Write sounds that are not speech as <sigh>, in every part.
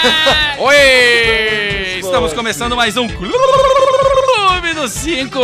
<laughs> Oi! Estamos começando mais um Clube dos Cinco!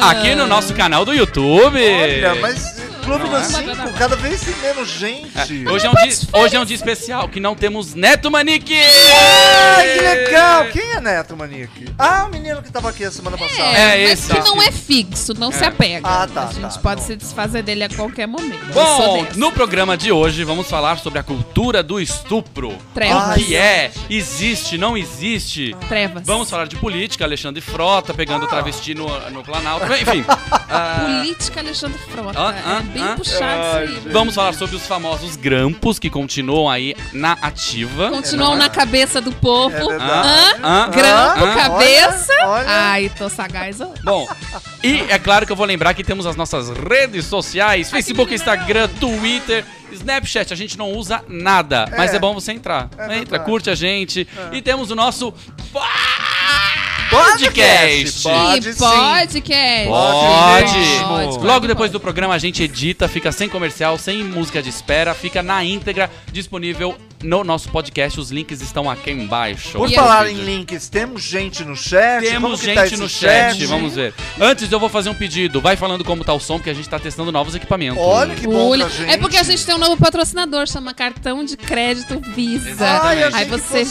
Aqui no nosso canal do YouTube. Olha, mas Clube é? dos Cinco, cada vez tem menos gente. Hoje é, um dia, hoje é um dia especial que não temos Neto Manique! Ai, que legal! Quem é Neto Manique? Ah, o menino que tava aqui a semana passada. É, mas esse, que não é fixo, não se apega. Ah, tá, A gente tá, pode não. se desfazer dele a qualquer momento. Bom, no programa de hoje vamos falar sobre a cultura do estupro. Trevas. O que é? Existe? Não existe? Trevas. Vamos falar de política, Alexandre Frota pegando travesti no, no Planalto. Enfim. <laughs> ah, Política Alexandre Frota. Ah, ah, é bem ah. puxado isso aí. Vamos falar sobre os famosos grampos que continuam aí na ativa. Continuam na cabeça do povo. É verdade. Hã? Ah, Grampo, ah, cabeça. olha, olha. Ai, tô sagaz. Bom, e é claro que eu vou lembrar que temos as nossas redes sociais: Facebook, Instagram, Twitter, Snapchat. A gente não usa nada, mas É. é bom você entrar. É Entra, verdade. curte a gente. E temos o nosso Podcast. podcast. Pode Ih, sim. podcast. Pode. Pode, Logo depois do programa a gente edita, fica sem comercial, sem música de espera, fica na íntegra disponível no nosso podcast. Os links estão aqui embaixo. Por falar em links, temos gente no chat? Temos Como que gente tá no chat, vamos ver. Antes eu vou fazer um pedido. Vai falando como tá o som, porque a gente tá testando novos equipamentos. Olha que bom Olha, gente. É porque a gente tem um novo patrocinador, chama Cartão de Crédito Visa. Ai, achei Aí você.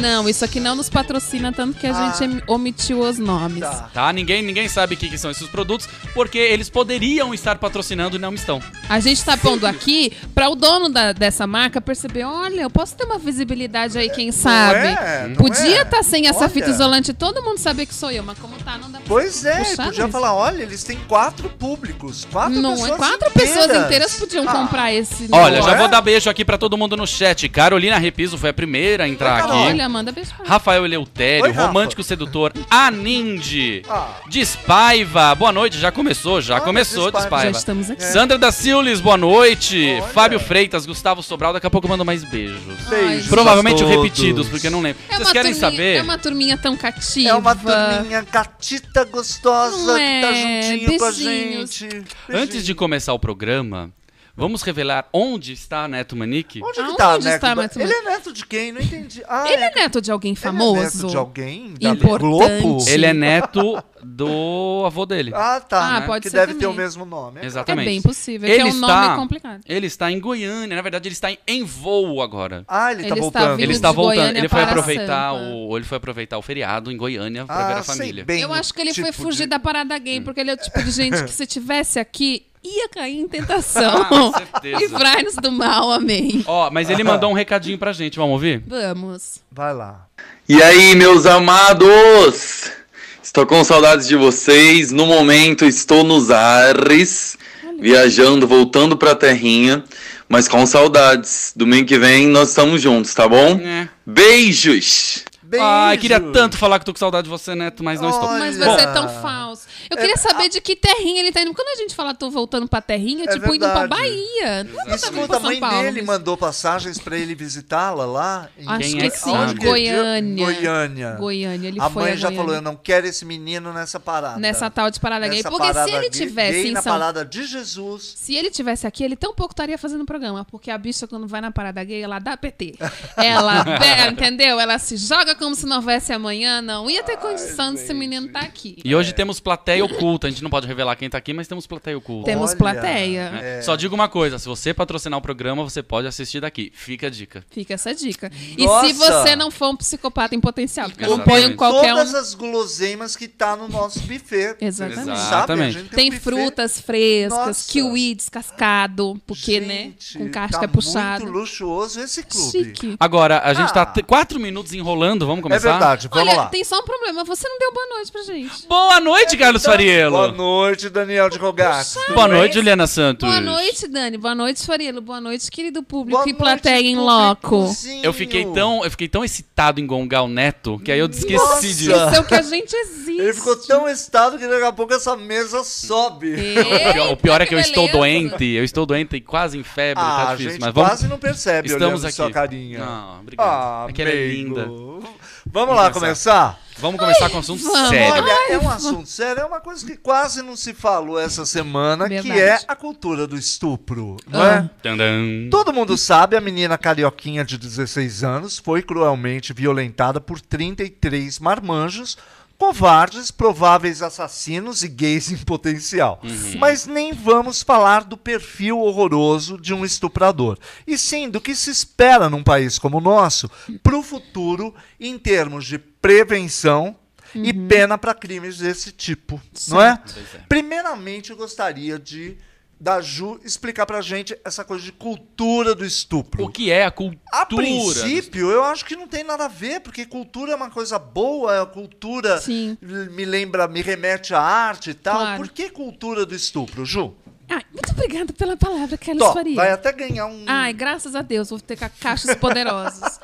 Não, isso aqui não nos patrocina tanto que a Ah. gente em- omitiu os nomes. Tá. Tá? Ninguém, ninguém sabe o que, que são esses produtos, porque eles poderiam estar patrocinando e não estão. A gente tá pondo aqui pra o dono da- dessa marca perceber: olha, eu posso ter uma visibilidade aí, quem sabe. é, não Podia é? estar sem essa Olha. fita isolante e todo mundo saber que sou eu, mas como tá, não dá pra Pois é, podia mesmo. falar, olha, eles têm quatro públicos. Quatro Não, pessoas é quatro inteiras. pessoas inteiras podiam Ah, comprar esse. Olha, já é? vou dar beijo aqui pra todo mundo no chat. Carolina Repiso foi a primeira a entrar Oi, aqui. Olha, manda beijo pra Rafael Eleutério, Oi, romântico sedutor, Aninde, Ah. Despaiva, boa noite, já começou, já Olha, começou, Despaiva. Despaiva. Já estamos aqui. Sandra da Silves, boa noite. Olha. Fábio Freitas, Gustavo Sobral, daqui a pouco eu mando mais beijos. Beijos Provavelmente repetidos, porque eu não lembro. É Vocês uma querem turminha- saber? É uma turminha tão cativa. É uma turminha catita gostosa Não que tá é, juntinho com a beijinhos. gente. Antes de começar o programa, vamos revelar onde está Neto Manique? Onde que Aonde tá, está, Neto? Neto? Ele é neto de quem? Não entendi. Ah, Ele é neto de alguém Ele é famoso? neto de alguém? Da Importante. Globo? Ele é neto do avô dele. Ah, tá. Ah, né? pode que ser deve ter também. o mesmo nome. É Exatamente. bem possível, Ele que é um está- nome complicado. Ele está em Goiânia, na verdade ele está em, em voo agora. Ah, ele, tá Ele está voltando. Ele está voltando, Goiânia ele foi para aproveitar Sampa. o, ele foi aproveitar o feriado em Goiânia para ah, ver a família. bem Eu acho que ele foi tipo fugir de- da parada gay, porque ele é o tipo de gente que se tivesse aqui, ia cair em <laughs> Ah, tentação. certeza. Livrai-nos do mal, amém. Ó, mas ele mandou um recadinho pra gente, vamos ouvir? Vamos. Vai lá. E aí, meus amados? Estou com saudades de vocês. No momento estou nos ares, viajando, voltando pra terrinha, mas com saudades. Domingo que vem nós estamos juntos, tá bom? É. Beijos! Beijo. Ai, queria tanto falar que tô com saudade de você, Neto, mas não estou. Olha. Mas Bom, você é tão falso. Eu queria saber de que terrinha ele tá indo. Quando a gente fala tô voltando pra terrinha, É tipo indo pra verdade. Bahia. Não Escuta, pra a mãe Paulo. dele mandou passagens pra ele visitá-la lá. em- Acho que é sim. sabe? Goiânia. Goiânia. Goiânia, ele a foi mãe a já Goiânia. falou, eu não quero esse menino nessa parada. Nessa tal de parada gay. Nessa Porque se parada ele gay- tivesse gay em na São parada de Jesus. Se ele tivesse aqui, ele tão pouco estaria fazendo programa, porque a bicha, quando vai na parada gay, ela dá PT. Ela, <laughs> ela, entendeu? Ela se joga como se não houvesse amanhã, não ia ter condição de esse menino estar aqui. E hoje temos plateia oculta. A gente não pode revelar quem tá aqui, mas temos plateia oculta. Temos Olha, plateia. né? é. Só digo uma coisa: se você patrocinar o programa, você pode assistir daqui. Fica a dica. Fica essa dica. E Nossa! se você não for um psicopata em potencial, porque eu não ponho qualquer Todas um. as guloseimas que tá no nosso buffet. Exatamente. Sabe? Exatamente. gente Tem um buffet. frutas frescas, Nossa. kiwi descascado, porque, Gente, né? Com casca tá puxada. muito luxuoso esse clube. Chique. Agora, a gente tá Ah. quatro minutos enrolando. Vamos É começar? verdade, vamos Olha, lá. tem só um problema. Você não deu boa noite pra gente. Boa noite, Carlos Fariello. Boa noite, Daniel de Rogatis. Boa noite, Juliana Santos. Boa noite, Dani. Boa noite, Farielo. Boa noite, querido público Boa e noite, plateia em loco. Eu fiquei tão, eu fiquei tão excitado em gongar o Neto que aí eu esqueci Nossa. de. Isso é o que a gente existe. Ele ficou tão excitado que daqui a pouco essa mesa sobe. <laughs> O pior, o pior é que eu estou beleza. doente, eu estou doente e quase em febre, Ah, tá a difícil. gente Mas vamos. quase não percebe Estamos olhando aqui. sua carinha. Não, obrigado. Ah, é que ela é amigo. linda. Vamos lá começar? Vamos começar com um assunto vamos. sério. Olha, é um assunto sério, é uma coisa que quase não se falou essa semana, que Verdade. é a cultura do estupro, não Ah. é? Tandam. Todo mundo sabe, a menina carioquinha de 16 anos foi cruelmente violentada por 33 marmanjos, covardes, prováveis assassinos e gays em potencial. Mas nem vamos falar do perfil horroroso de um estuprador, e sim do que se espera num país como o nosso para o futuro em termos de prevenção e pena para crimes desse tipo, não é? É. Primeiramente, eu gostaria de da Ju explicar pra gente essa coisa de cultura do estupro. O que é a cultura? A princípio, eu acho que não tem nada a ver, porque cultura é uma coisa boa, a cultura Sim. me lembra, me remete à arte e tal. Claro. Por que cultura do estupro, Ju? Ai, muito obrigada pela palavra, Carlos Tó, Faria. vai até ganhar um. Ai, graças a Deus, vou ter ca- caixas poderosos. <laughs>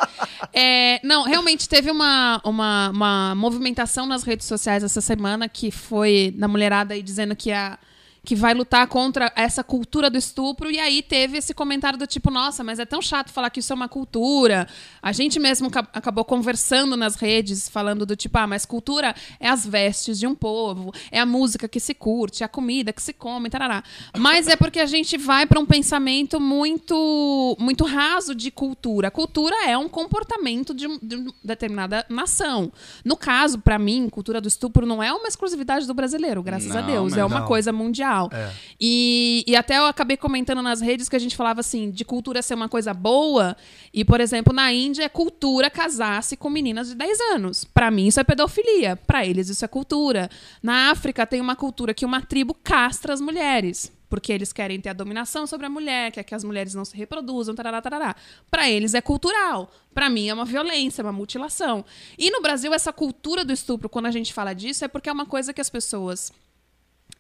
É, não, realmente teve uma, uma, uma movimentação nas redes sociais essa semana que foi na mulherada aí dizendo que a que vai lutar contra essa cultura do estupro e aí teve esse comentário do tipo, nossa, mas é tão chato falar que isso é uma cultura. A gente mesmo ca- acabou conversando nas redes falando do tipo, ah, mas cultura é as vestes de um povo, é a música que se curte, é a comida que se come, tarará. Mas é porque a gente vai para um pensamento muito muito raso de cultura. Cultura é um comportamento de, de uma determinada nação. No caso, para mim, cultura do estupro não é uma exclusividade do brasileiro, graças a Não, Deus. mas É uma não. coisa mundial. É. E, e até eu acabei comentando nas redes que a gente falava assim, de cultura ser uma coisa boa. E, por exemplo, na Índia é cultura casar-se com meninas de 10 anos. Pra mim, isso é pedofilia. Pra eles, isso é cultura. Na África tem uma cultura que uma tribo castra as mulheres. Porque eles querem ter a dominação sobre a mulher, quer que as mulheres não se reproduzam, tarará, tarará. Pra eles é cultural. Pra mim é uma violência, é uma mutilação. E no Brasil, essa cultura do estupro, quando a gente fala disso, é porque é uma coisa que as pessoas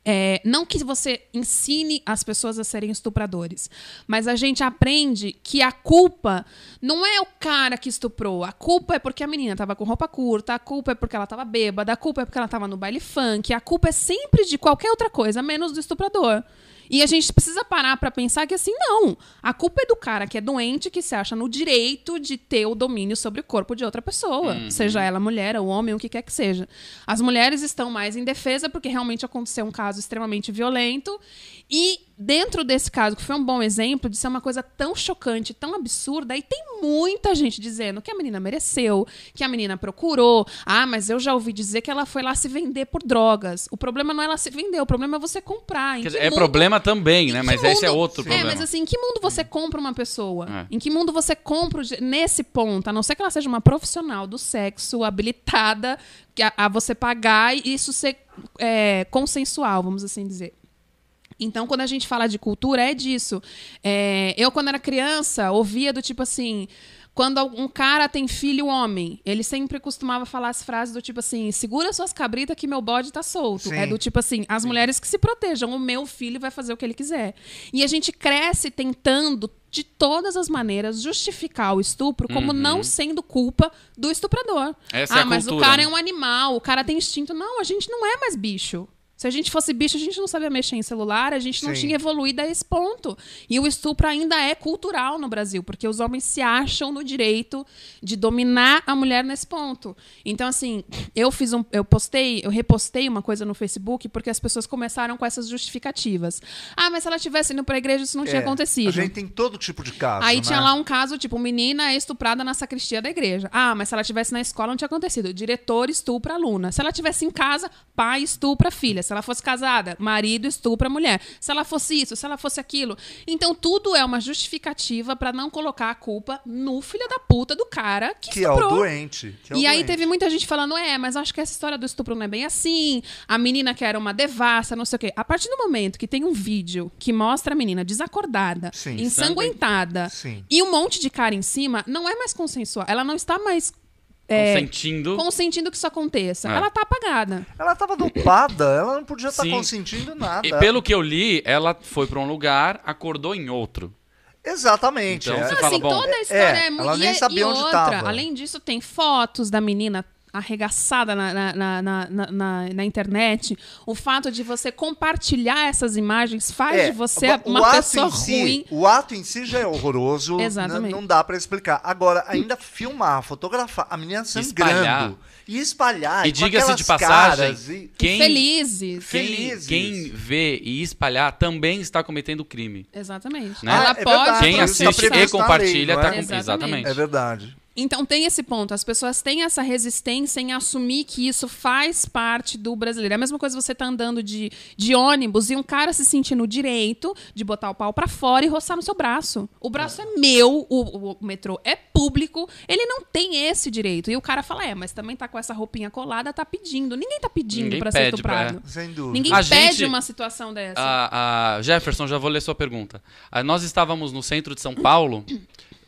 é, não que você ensine as pessoas a serem estupradores, mas a gente aprende que a culpa não é o cara que estuprou. A culpa é porque a menina estava com roupa curta, a culpa é porque ela estava bêbada, a culpa é porque ela estava no baile funk, a culpa é sempre de qualquer outra coisa, menos do estuprador. E a gente precisa parar pra pensar que assim, não. A culpa é do cara que é doente, que se acha no direito de ter o domínio sobre o corpo de outra pessoa. Seja ela mulher ou homem, o que quer que seja. As mulheres estão mais em defesa porque realmente aconteceu um caso extremamente violento. E dentro desse caso, que foi um bom exemplo de ser uma coisa tão chocante, tão absurda, e tem muita gente dizendo que a menina mereceu, que a menina procurou. Ah, mas eu já ouvi dizer que ela foi lá se vender por drogas. O problema não é ela se vender, o problema é você comprar. Dizer, é mundo- problema também, né? Mas que esse é mundo- outro problema. É, mas assim, em que mundo você compra uma pessoa? É. Em que mundo você compra nesse ponto, a não ser que ela seja uma profissional do sexo habilitada que a, a você pagar e isso ser é, consensual, vamos assim dizer. Então, quando a gente fala de cultura, é disso. É, eu, quando era criança, ouvia do tipo assim. Quando um cara tem filho homem, ele sempre costumava falar as frases do tipo assim: segura suas cabritas que meu bode tá solto. Sim. É do tipo assim: as mulheres que se protejam, o meu filho vai fazer o que ele quiser. E a gente cresce tentando, de todas as maneiras, justificar o estupro como não sendo culpa do estuprador. Essa ah, é mas o cultura, cara né? é um animal, o cara tem instinto. Não, a gente não é mais bicho. Se a gente fosse bicho, a gente não sabia mexer em celular, a gente não Sim. tinha evoluído a esse ponto. E o estupro ainda é cultural no Brasil, porque os homens se acham no direito de dominar a mulher nesse ponto. Então, assim, eu fiz um. Eu postei, eu repostei uma coisa no Facebook porque as pessoas começaram com essas justificativas. Ah, mas se ela tivesse indo pra igreja, isso não tinha É, acontecido. A gente tem todo tipo de caso. Aí né? tinha lá um caso, tipo, menina é estuprada na sacristia da igreja. Ah, mas se ela tivesse na escola não tinha acontecido. Diretor estupra aluna. Se ela tivesse em casa, pai estupra filha. Se ela fosse casada, marido estupra mulher. Se ela fosse isso, se ela fosse aquilo. Então tudo é uma justificativa pra não colocar a culpa no filho da puta do cara que, Que é o estuprou. doente. é o E aí doente. teve muita gente falando, é, mas acho que essa história do estupro não é bem assim. A menina que era uma devassa, não sei o quê. A partir do momento que tem um vídeo que mostra a menina desacordada, Sim. ensanguentada, Sim. e um monte de cara em cima, não é mais consensual. Ela não está mais é, Consentindo. consentindo que isso aconteça. É. Ela tá apagada. Ela tava dopada, ela não podia estar Sim. consentindo nada. E pelo que eu li, ela foi pra um lugar, acordou em outro. Exatamente. Então é. você fala, assim, bom, toda a é, história é, muito. ela nem e, sabia e onde outra, tava. além disso, tem fotos da menina arregaçada na, na, na, na, na- na- na internet. O fato de você compartilhar essas imagens faz É, de você uma o ato pessoa em si, ruim. O ato em si já é horroroso. Exatamente. n- Não dá pra explicar. Agora, ainda filmar, fotografar, a menina sangrando. Espalhar. E espalhar. E e diga-se de passagem, e- quem, Felizes. quem, Felizes. quem vê e espalhar também está cometendo crime. Exatamente. Né? Ela Ah, é pode. verdade. Quem tá assiste previsto e compartilha lei, não tá é? com... Exatamente. É verdade. Então tem esse ponto. As pessoas têm essa resistência em assumir que isso faz parte do brasileiro. É a mesma coisa você tá andando de, de ônibus e um cara se sentindo o direito de botar o pau pra fora e roçar no seu braço. O braço é, meu, o, o- o metrô é público, ele não tem esse direito. E o cara fala, é, mas também tá com essa roupinha colada, tá pedindo. Ninguém tá pedindo Ninguém pra ser pede pra- estuprado. Sem dúvida. Ninguém A pede gente- uma situação dessa. A, a- Jefferson, já vou ler sua pergunta. Ah, nós estávamos no centro de São Paulo,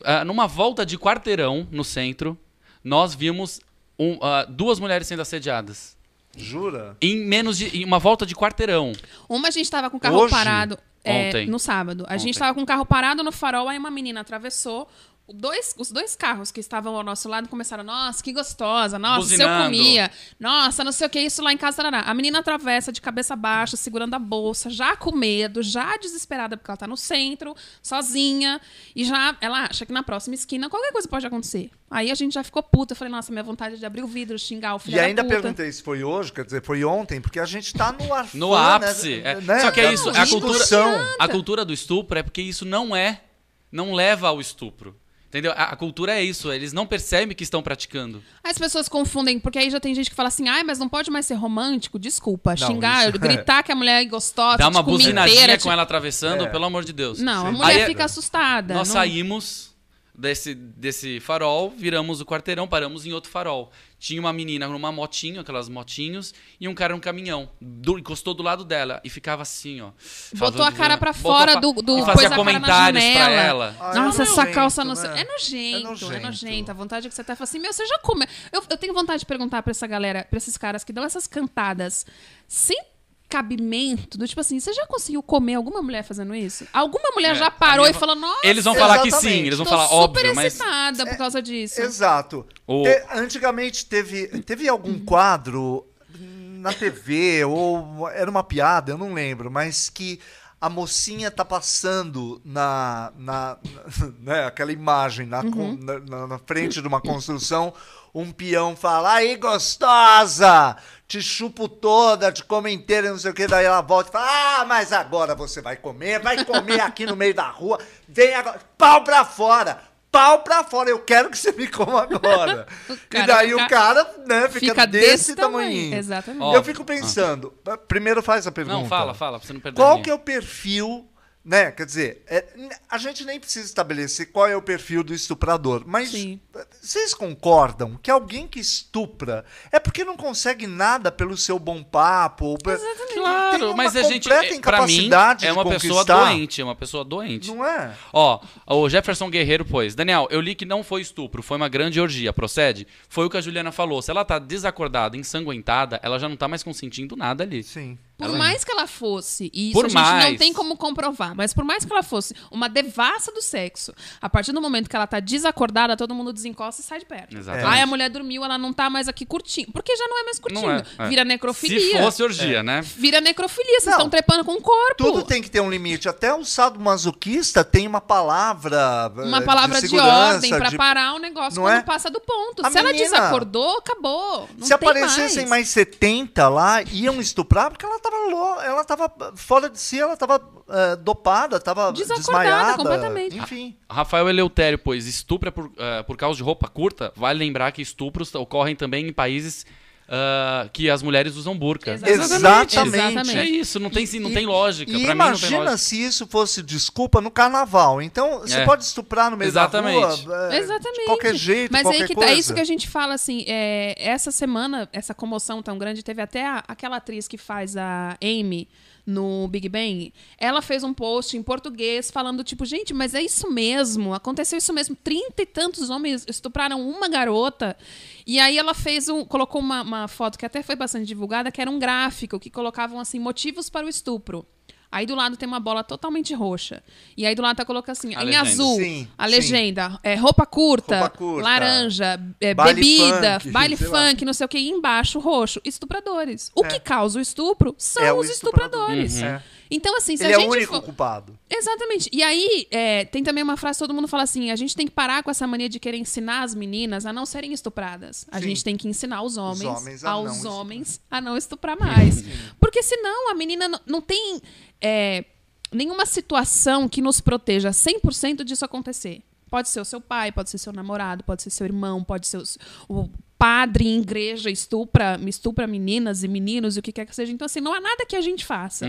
ah, numa volta de quarteirão no centro, nós vimos um, ah, duas mulheres sendo assediadas. Jura? Em menos de. Em uma volta de quarteirão. Uma a gente tava com o carro Hoje? parado é, Ontem. no sábado. A Ontem. gente tava com o carro parado no farol, aí uma menina atravessou. Dois, os dois carros que estavam ao nosso lado começaram, nossa, que gostosa, nossa, se eu Buzinando. comia, nossa, não sei o que, isso lá em casa. Tarará. A menina atravessa de cabeça baixa, segurando a bolsa, já com medo, já desesperada, porque ela tá no centro, sozinha, e já ela acha que na próxima esquina qualquer coisa pode acontecer. Aí a gente já ficou puta. Eu falei, nossa, minha vontade é de abrir o vidro, xingar o filho E da ainda puta. perguntei se foi hoje, quer dizer, foi ontem, porque a gente tá no ar No ápice. é. Só que é isso, a cultura, a cultura do estupro é porque isso não é. Não leva ao estupro. Entendeu? A, a cultura é isso, eles não percebem que estão praticando. As pessoas confundem, porque aí já tem gente que fala assim, ai, mas não pode mais ser romântico. Desculpa, Não, xingar, isso- <laughs> gritar que a mulher é gostosa, Dá uma buzinadinha inteira, com te- ela atravessando, É. pelo amor de Deus. Não, a Sim. mulher Aí, fica assustada. Nós não- saímos desse, desse farol, viramos o quarteirão, paramos em outro farol. Tinha uma menina numa motinho, aquelas motinhos, e um cara num caminhão. Do- encostou do lado dela e ficava assim, ó. Botou a cara pra botou fora do, do E fazia comentários pra janela. ela. Ah, é Nossa, essa nojento, calça não né? É nojento, é nojento. nojento. A vontade é que você até fala assim, meu, você já come. Eu, eu tenho vontade de perguntar pra essa galera, pra esses caras que dão essas cantadas sem cabimento, do tipo assim, você já conseguiu comer alguma mulher fazendo isso? Alguma mulher É, já parou minha e falou, nossa, Eles vão falar que sim, Exatamente. eles vão tô falar super óbvio, mas. excitada por causa disso. Exato. O- Te- antigamente teve, teve algum quadro na TV, ou era uma piada, eu não lembro, mas que a mocinha tá passando na, na, na- <laughs> né, aquela imagem na, na- na- na frente de uma construção, um peão fala, aí gostosa, te chupo toda, te como inteira, e não sei o que, daí ela volta e fala, ah, mas agora você vai comer, vai comer aqui no meio da rua, vem agora, pau pra fora, pau pra fora, eu quero que você me coma agora. <laughs> E daí fica- o cara, né, fica, Fica desse, desse tamanho. tamanhinho. Exatamente. Ó, Eu fico pensando, primeiro faz a pergunta. Não, fala, fala, pra você não perder. Qual que é o perfil, né? Quer dizer, é, a gente nem precisa estabelecer qual é o perfil do estuprador, mas Sim. vocês concordam que alguém que estupra é porque não consegue nada pelo seu bom papo? Tem Claro, uma mas a gente, completa é, pra mim, é uma pessoa doente, é uma pessoa doente. Não é? Ó, o Jefferson Guerreiro pôs. Daniel, eu li que não foi estupro, foi uma grande orgia. Procede? Foi o que a Juliana falou. Se ela tá desacordada, ensanguentada, ela já não tá mais consentindo nada ali. Sim. Por mais que ela fosse, e isso Por a gente não mais. tem como comprovar, mas por mais que ela fosse uma devassa do sexo, a partir do momento que ela tá desacordada, todo mundo desencosta e sai de perto. Exatamente. Aí a mulher dormiu, ela não tá mais aqui curtindo. Porque já não é mais curtindo. Não é, é. Vira necrofilia. Se fosse orgia, né? Vira necrofilia, vocês Não. estão trepando com o corpo. Tudo tem que ter um limite. Até o sadomasoquista tem uma palavra. eh, Uma palavra de, segurança, ordem pra de- parar o negócio Não quando é? passa do ponto. A Se ela menina- desacordou, acabou. Não Se tem aparecessem mais. 70 lá, iam estuprar, porque ela tava, lo- ela tava fora de si, ela tava eh, dopada, tava Desacordada desmaiada. completamente. Enfim. Rafael Eleutério, pois, estupra por, ah, por causa de roupa curta. Vale lembrar que estupros ocorrem também em países ah, que as mulheres usam burca. Exatamente. É isso, não tem, não tem lógica. E pra mim não tem imagina lógica. se isso fosse desculpa no carnaval. Então, você É. pode estuprar no meio Exatamente. da rua. eh, Exatamente. De qualquer jeito, Mas qualquer aí que tá, coisa. é isso que a gente fala assim. é, essa semana, essa comoção tão grande, teve até a- aquela atriz que faz a Amy no Big Bang, ela fez um post em português falando, tipo, gente, mas é isso mesmo, aconteceu isso mesmo. Trinta e tantos homens estupraram uma garota. E aí ela fez um. colocou uma, uma foto que até foi bastante divulgada, que era um gráfico que colocavam assim, motivos para o estupro. Aí do lado tem uma bola totalmente roxa. E aí do lado tá colocando assim, A em legenda. azul, Sim, a sim. legenda, é, roupa, curta, Roupa curta. laranja, é, Baile bebida, funk, <laughs> baile sei lá. funk, não sei o que, e embaixo roxo, estupradores. O É. que causa o estupro são É os estuprador. estupradores. É. Então, assim, se Ele a é gente o único for- culpado. Exatamente. E aí, é, tem também uma frase que todo mundo fala assim: a gente tem que parar com essa mania de querer ensinar as meninas a não serem estupradas. A Sim. gente tem que ensinar os homens, homens a não aos estuprar. homens a não estuprar mais. <laughs> Porque senão a menina não, tem é, nenhuma situação que nos proteja 100% disso acontecer. Pode ser o seu pai, pode ser seu namorado, pode ser seu irmão, pode ser os- o padre em igreja estupra, estupra meninas e meninos e o que quer que seja. Então, assim, não há nada que a gente faça.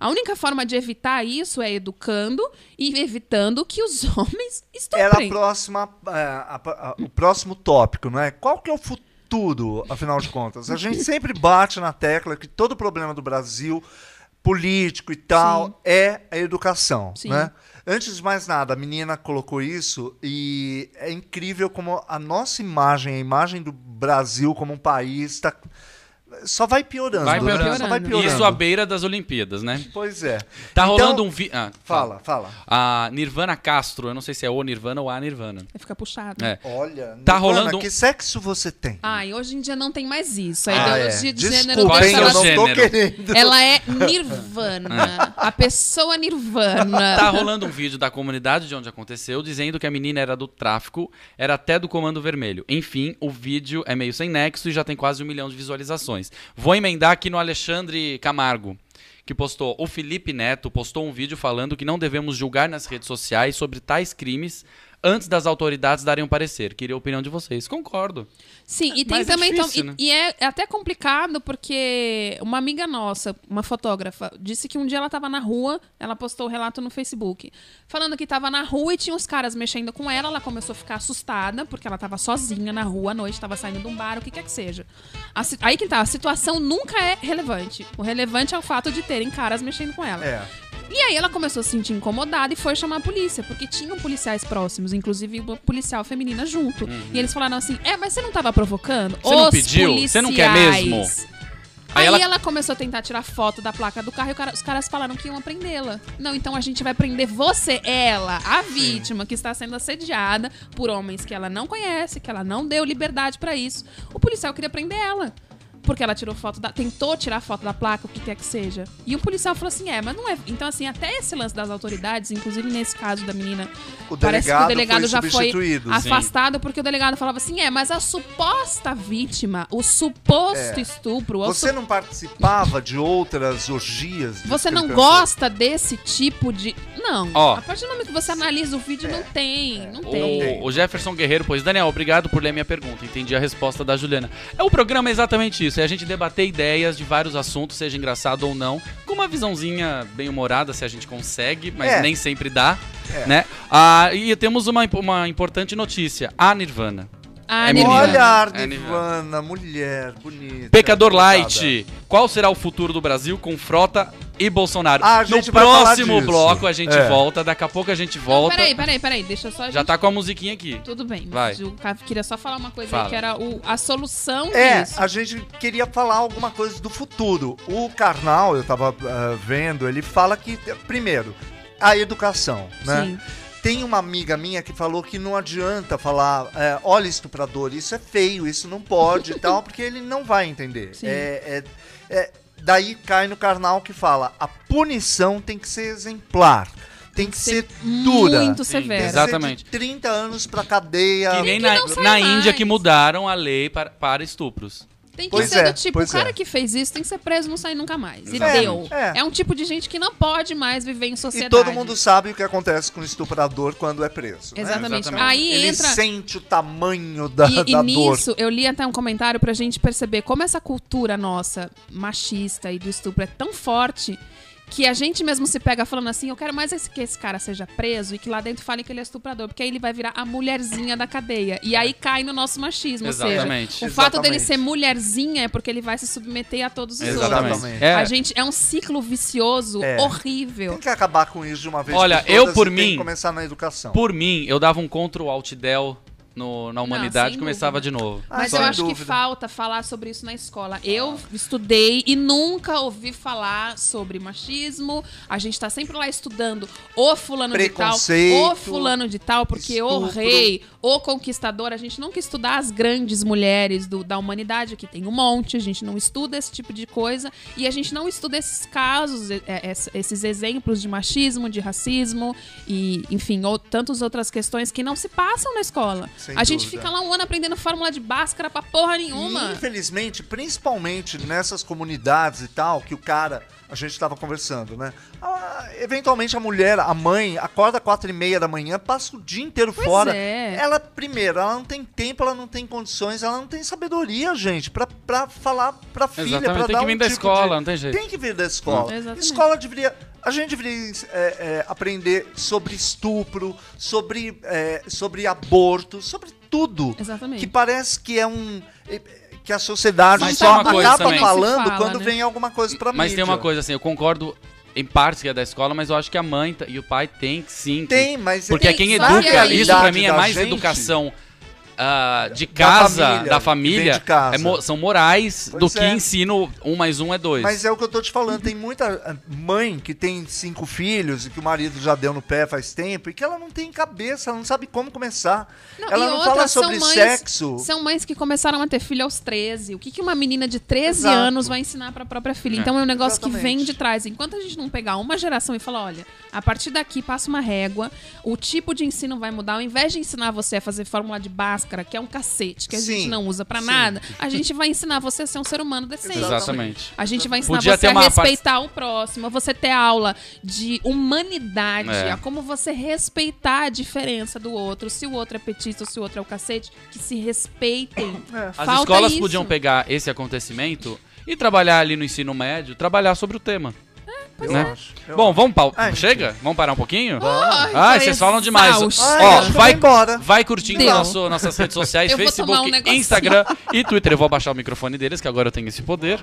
A única forma de evitar isso é educando e evitando que os <laughs> homens Era a estuprem. próxima, é, a- a- o próximo tópico, não é? Qual que é o futuro, afinal de contas? A gente sempre bate na tecla que todo problema do Brasil, político e tal, Sim. é a educação, Sim. né? Antes de mais nada, a menina colocou isso e é incrível como a nossa imagem, a imagem do Brasil como um país, tá, só vai piorando. Vai né? piorando. Só vai E piorando. Isso à beira das Olimpíadas, né? Pois é. Tá Então- rolando um vídeo. Ah, Fala, fala. A Nirvana Castro, eu não sei se é o Nirvana ou a Nirvana. Vai ficar puxado. É. Olha, Tá Nirvana, rolando um- que sexo você tem? Ai, hoje em dia não tem mais isso. A Ah, ideologia é. de gênero é o eu não tô querendo. ela é nirvana. <laughs> a pessoa nirvana. Tá rolando um vídeo da comunidade de onde aconteceu, dizendo que a menina era do tráfico, era até do Comando Vermelho. Enfim, o vídeo é meio sem nexo e já tem quase um milhão de visualizações. Vou emendar aqui no Alexandre Camargo, que postou. O Felipe Neto postou um vídeo falando que não devemos julgar nas redes sociais sobre tais crimes antes das autoridades darem um parecer. Queria a opinião de vocês. Concordo. Sim, e tem Mas é também. então, difícil, e- né? e, é, é até complicado porque uma amiga nossa, uma fotógrafa, disse que um dia ela estava na rua, ela postou o relato no Facebook, falando que estava na rua e tinha uns caras mexendo com ela. Ela começou a ficar assustada porque ela estava sozinha na rua à noite, estava saindo de um bar, o que quer que seja. A aí que tá, a situação nunca é relevante. O relevante é o fato de terem caras mexendo com ela. É. E aí ela começou a se sentir incomodada e foi chamar a polícia, porque tinham policiais próximos, inclusive uma policial feminina junto. E eles falaram assim: é, mas você não tava provocando? Você não Os pediu? Você não quer policiais." mesmo? Aí, Aí ela... ela- começou a tentar tirar foto da placa do carro e cara- os caras falaram que iam prendê-la. Não, então a gente vai prender você, ela, a vítima, que está sendo assediada por homens que ela não conhece, que ela não deu liberdade pra isso. O policial queria prender ela. Porque ela tirou foto da. tentou tirar foto da placa, o que quer que seja. E o policial falou assim: é, mas não é. Então, assim, até esse lance das autoridades, inclusive nesse caso da menina, O parece que delegado o delegado foi já foi substituído. Sim. afastado porque o delegado falava assim: é, mas a suposta vítima, o suposto É. estupro, o Você não participava de outras orgias? você não gosta desse tipo de. Não. Ó. A partir do momento que você analisa o vídeo, não tem. Não tem. O, o Jefferson Guerreiro, pois, Daniel, obrigado por ler minha pergunta. Entendi a resposta da Juliana. É o programa é exatamente isso: é a gente debater ideias de vários assuntos, seja engraçado ou não, com uma visãozinha bem humorada, se a gente consegue, mas É. nem sempre dá. É. Né? Ah, e temos uma, uma importante notícia: a Nirvana. É menina. Olha, É Nirvana, mulher, bonita. Pecador. Light, qual será o futuro do Brasil com Frota e Bolsonaro? Ah, a no próximo disso. bloco a gente É. volta, daqui a pouco a gente Não, volta. peraí, peraí, peraí. Deixa eu só. a Já gente- tá com a musiquinha aqui. Tudo bem. Vai. Mas eu queria só falar uma coisa Fala. aí, que era o- a solução É, disso. a gente queria falar alguma coisa do futuro. O Karnal, eu tava ah, vendo, ele fala que, primeiro, a educação, né? Sim. Tem uma amiga minha que falou que não adianta falar, é, olha estuprador, isso é feio, isso não pode e tal, <laughs> porque ele não vai entender. Sim. É, é- é- daí cai no Karnal que fala, a punição tem que ser exemplar, tem que ser dura. Muito severa. Tem que Exatamente. ser de 30 anos pra cadeia. Que nem que na, na. Índia que mudaram a lei para, para estupros. Tem que Pois ser é, do tipo, o cara é. que fez isso tem que ser preso e não sair nunca mais. E Exatamente. deu. É. É. um tipo de gente que não pode mais viver em E sociedade. todo mundo sabe o que acontece com o estuprador quando é preso. né? Exatamente. Exatamente. Aí Ele entra. sente o tamanho da, E, e da dor. nisso, eu li até um comentário pra gente perceber como essa cultura nossa, machista e do estupro é tão forte que a gente mesmo se pega falando assim, eu quero mais esse- que esse cara seja preso e que lá dentro falem que ele é estuprador, porque aí ele vai virar a mulherzinha da cadeia. E aí cai no nosso machismo. Exatamente. Ou seja, o fato dele ser mulherzinha é porque ele vai se submeter a todos os outros. Exatamente. É. A gente é um ciclo vicioso É. horrível. Tem que acabar com isso de uma vez Olha, por todas eu, por tem mim- que começar na educação. Por mim, eu dava um Ctrl Alt Del no- na humanidade e começava dúvida. de novo. Ah, Mas eu acho dúvida. que falta falar sobre isso na escola. Eu estudei e nunca ouvi falar sobre machismo. A gente tá sempre lá estudando o fulano de tal, o fulano de tal, porque o estupro. rei, o conquistador. A gente nunca estudar as grandes mulheres do- da humanidade, que tem um monte. A gente não estuda esse tipo de coisa. E a gente não estuda esses casos, é, ess- esses exemplos de machismo, de racismo e, enfim, ou, tantas outras questões que não se passam na escola. Sem a gente dúvida. fica lá um ano aprendendo fórmula de Bhaskara pra porra E, nenhuma. infelizmente, principalmente nessas comunidades e tal, que o cara, a gente estava conversando, né? Ah, eventualmente a mulher, a mãe, acorda às quatro e meia da manhã, passa o dia inteiro Pois fora. é. Ela, primeiro, ela não tem tempo, ela não tem condições, ela não tem sabedoria, gente, pra, pra falar pra filha, Exatamente, pra tem dar que vir um da tipo escola, de- não tem jeito. Tem que vir da escola. Hum. Exatamente. Escola deveria. A gente deveria é, é, aprender sobre estupro, sobre, é, sobre aborto, sobre tudo. Exatamente. Que parece que é um. é, que a sociedade Mas só acaba falando fala, quando né? vem alguma coisa pra Mas mídia. tem uma coisa assim, eu concordo em partes que é da escola, mas eu acho que a mãe e o pai tem que sim. Tem, mas Porque tem, quem só que educa, isso pra mim é mais gente, educação ah, de casa, família, da que família, vem de casa. é mo- são morais Pois do que é. ensino um mais um é dois. Mas é o que eu tô te falando, tem muita eh, mãe que tem cinco filhos e que o marido já deu no pé faz tempo e que ela não tem cabeça, ela não sabe como começar. ela e não outra, fala sobre mães- sexo. São mães que começaram a ter filho aos 13. O que, que uma menina de 13 Exato. anos vai ensinar pra própria filha? É. Então é um negócio que Exatamente. vem de trás. Enquanto a gente não pegar uma geração e falar, olha, a partir daqui passa uma régua, o tipo de ensino vai mudar. Ao invés de ensinar você a fazer fórmula de Bhaskara, que é um cacete, que a Sim, gente não usa pra sim. nada, a gente vai ensinar você a ser um ser humano decente. Exatamente. A gente vai ensinar Podia você a respeitar o próximo, a você ter aula de humanidade, É. a como você respeitar a diferença do outro, se o outro é petista ou se o outro é o cacete, que se respeitem. <coughs> As Falta escolas isso. podiam pegar esse acontecimento e trabalhar ali no ensino médio, trabalhar sobre o tema. Eu né? acho, eu Bom, vamos pau... Ah, Chega? Vamos parar um pouquinho? Ai, Ai, vocês falam demais. Ai, Ó, vai, embora. vai curtindo nosso- nossas redes sociais, um Facebook, negocinho. Instagram e Twitter. Eu vou abaixar o microfone deles, que agora eu tenho esse poder.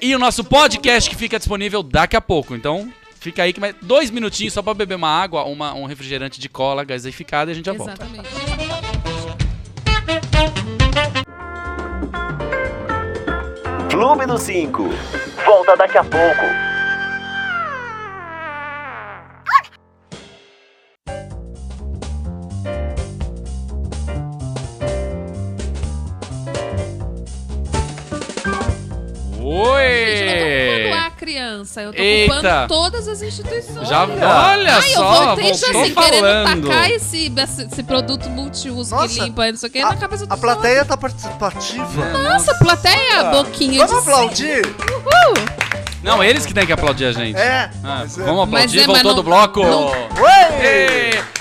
E o nosso podcast que fica disponível daqui a pouco. Então, fica aí que mais dois minutinhos só pra beber uma água, uma, um refrigerante de cola gaseificada e a gente já volta. Exatamente. Clube do 5. Volta daqui a pouco. Criança, eu tô Eita. ocupando todas as instituições. Já, olha Ai, eu só, voltei já assim, querendo falando. tacar esse, esse, produto multiuso que Nossa, limpa, não sei o que, na cabeça do A plateia tá participativa. Nossa, plateia, boquinha Vamos de aplaudir? Não, eles que têm que aplaudir a gente. É. Ah, é- vamos aplaudir, é, mas voltou não- do bloco. não-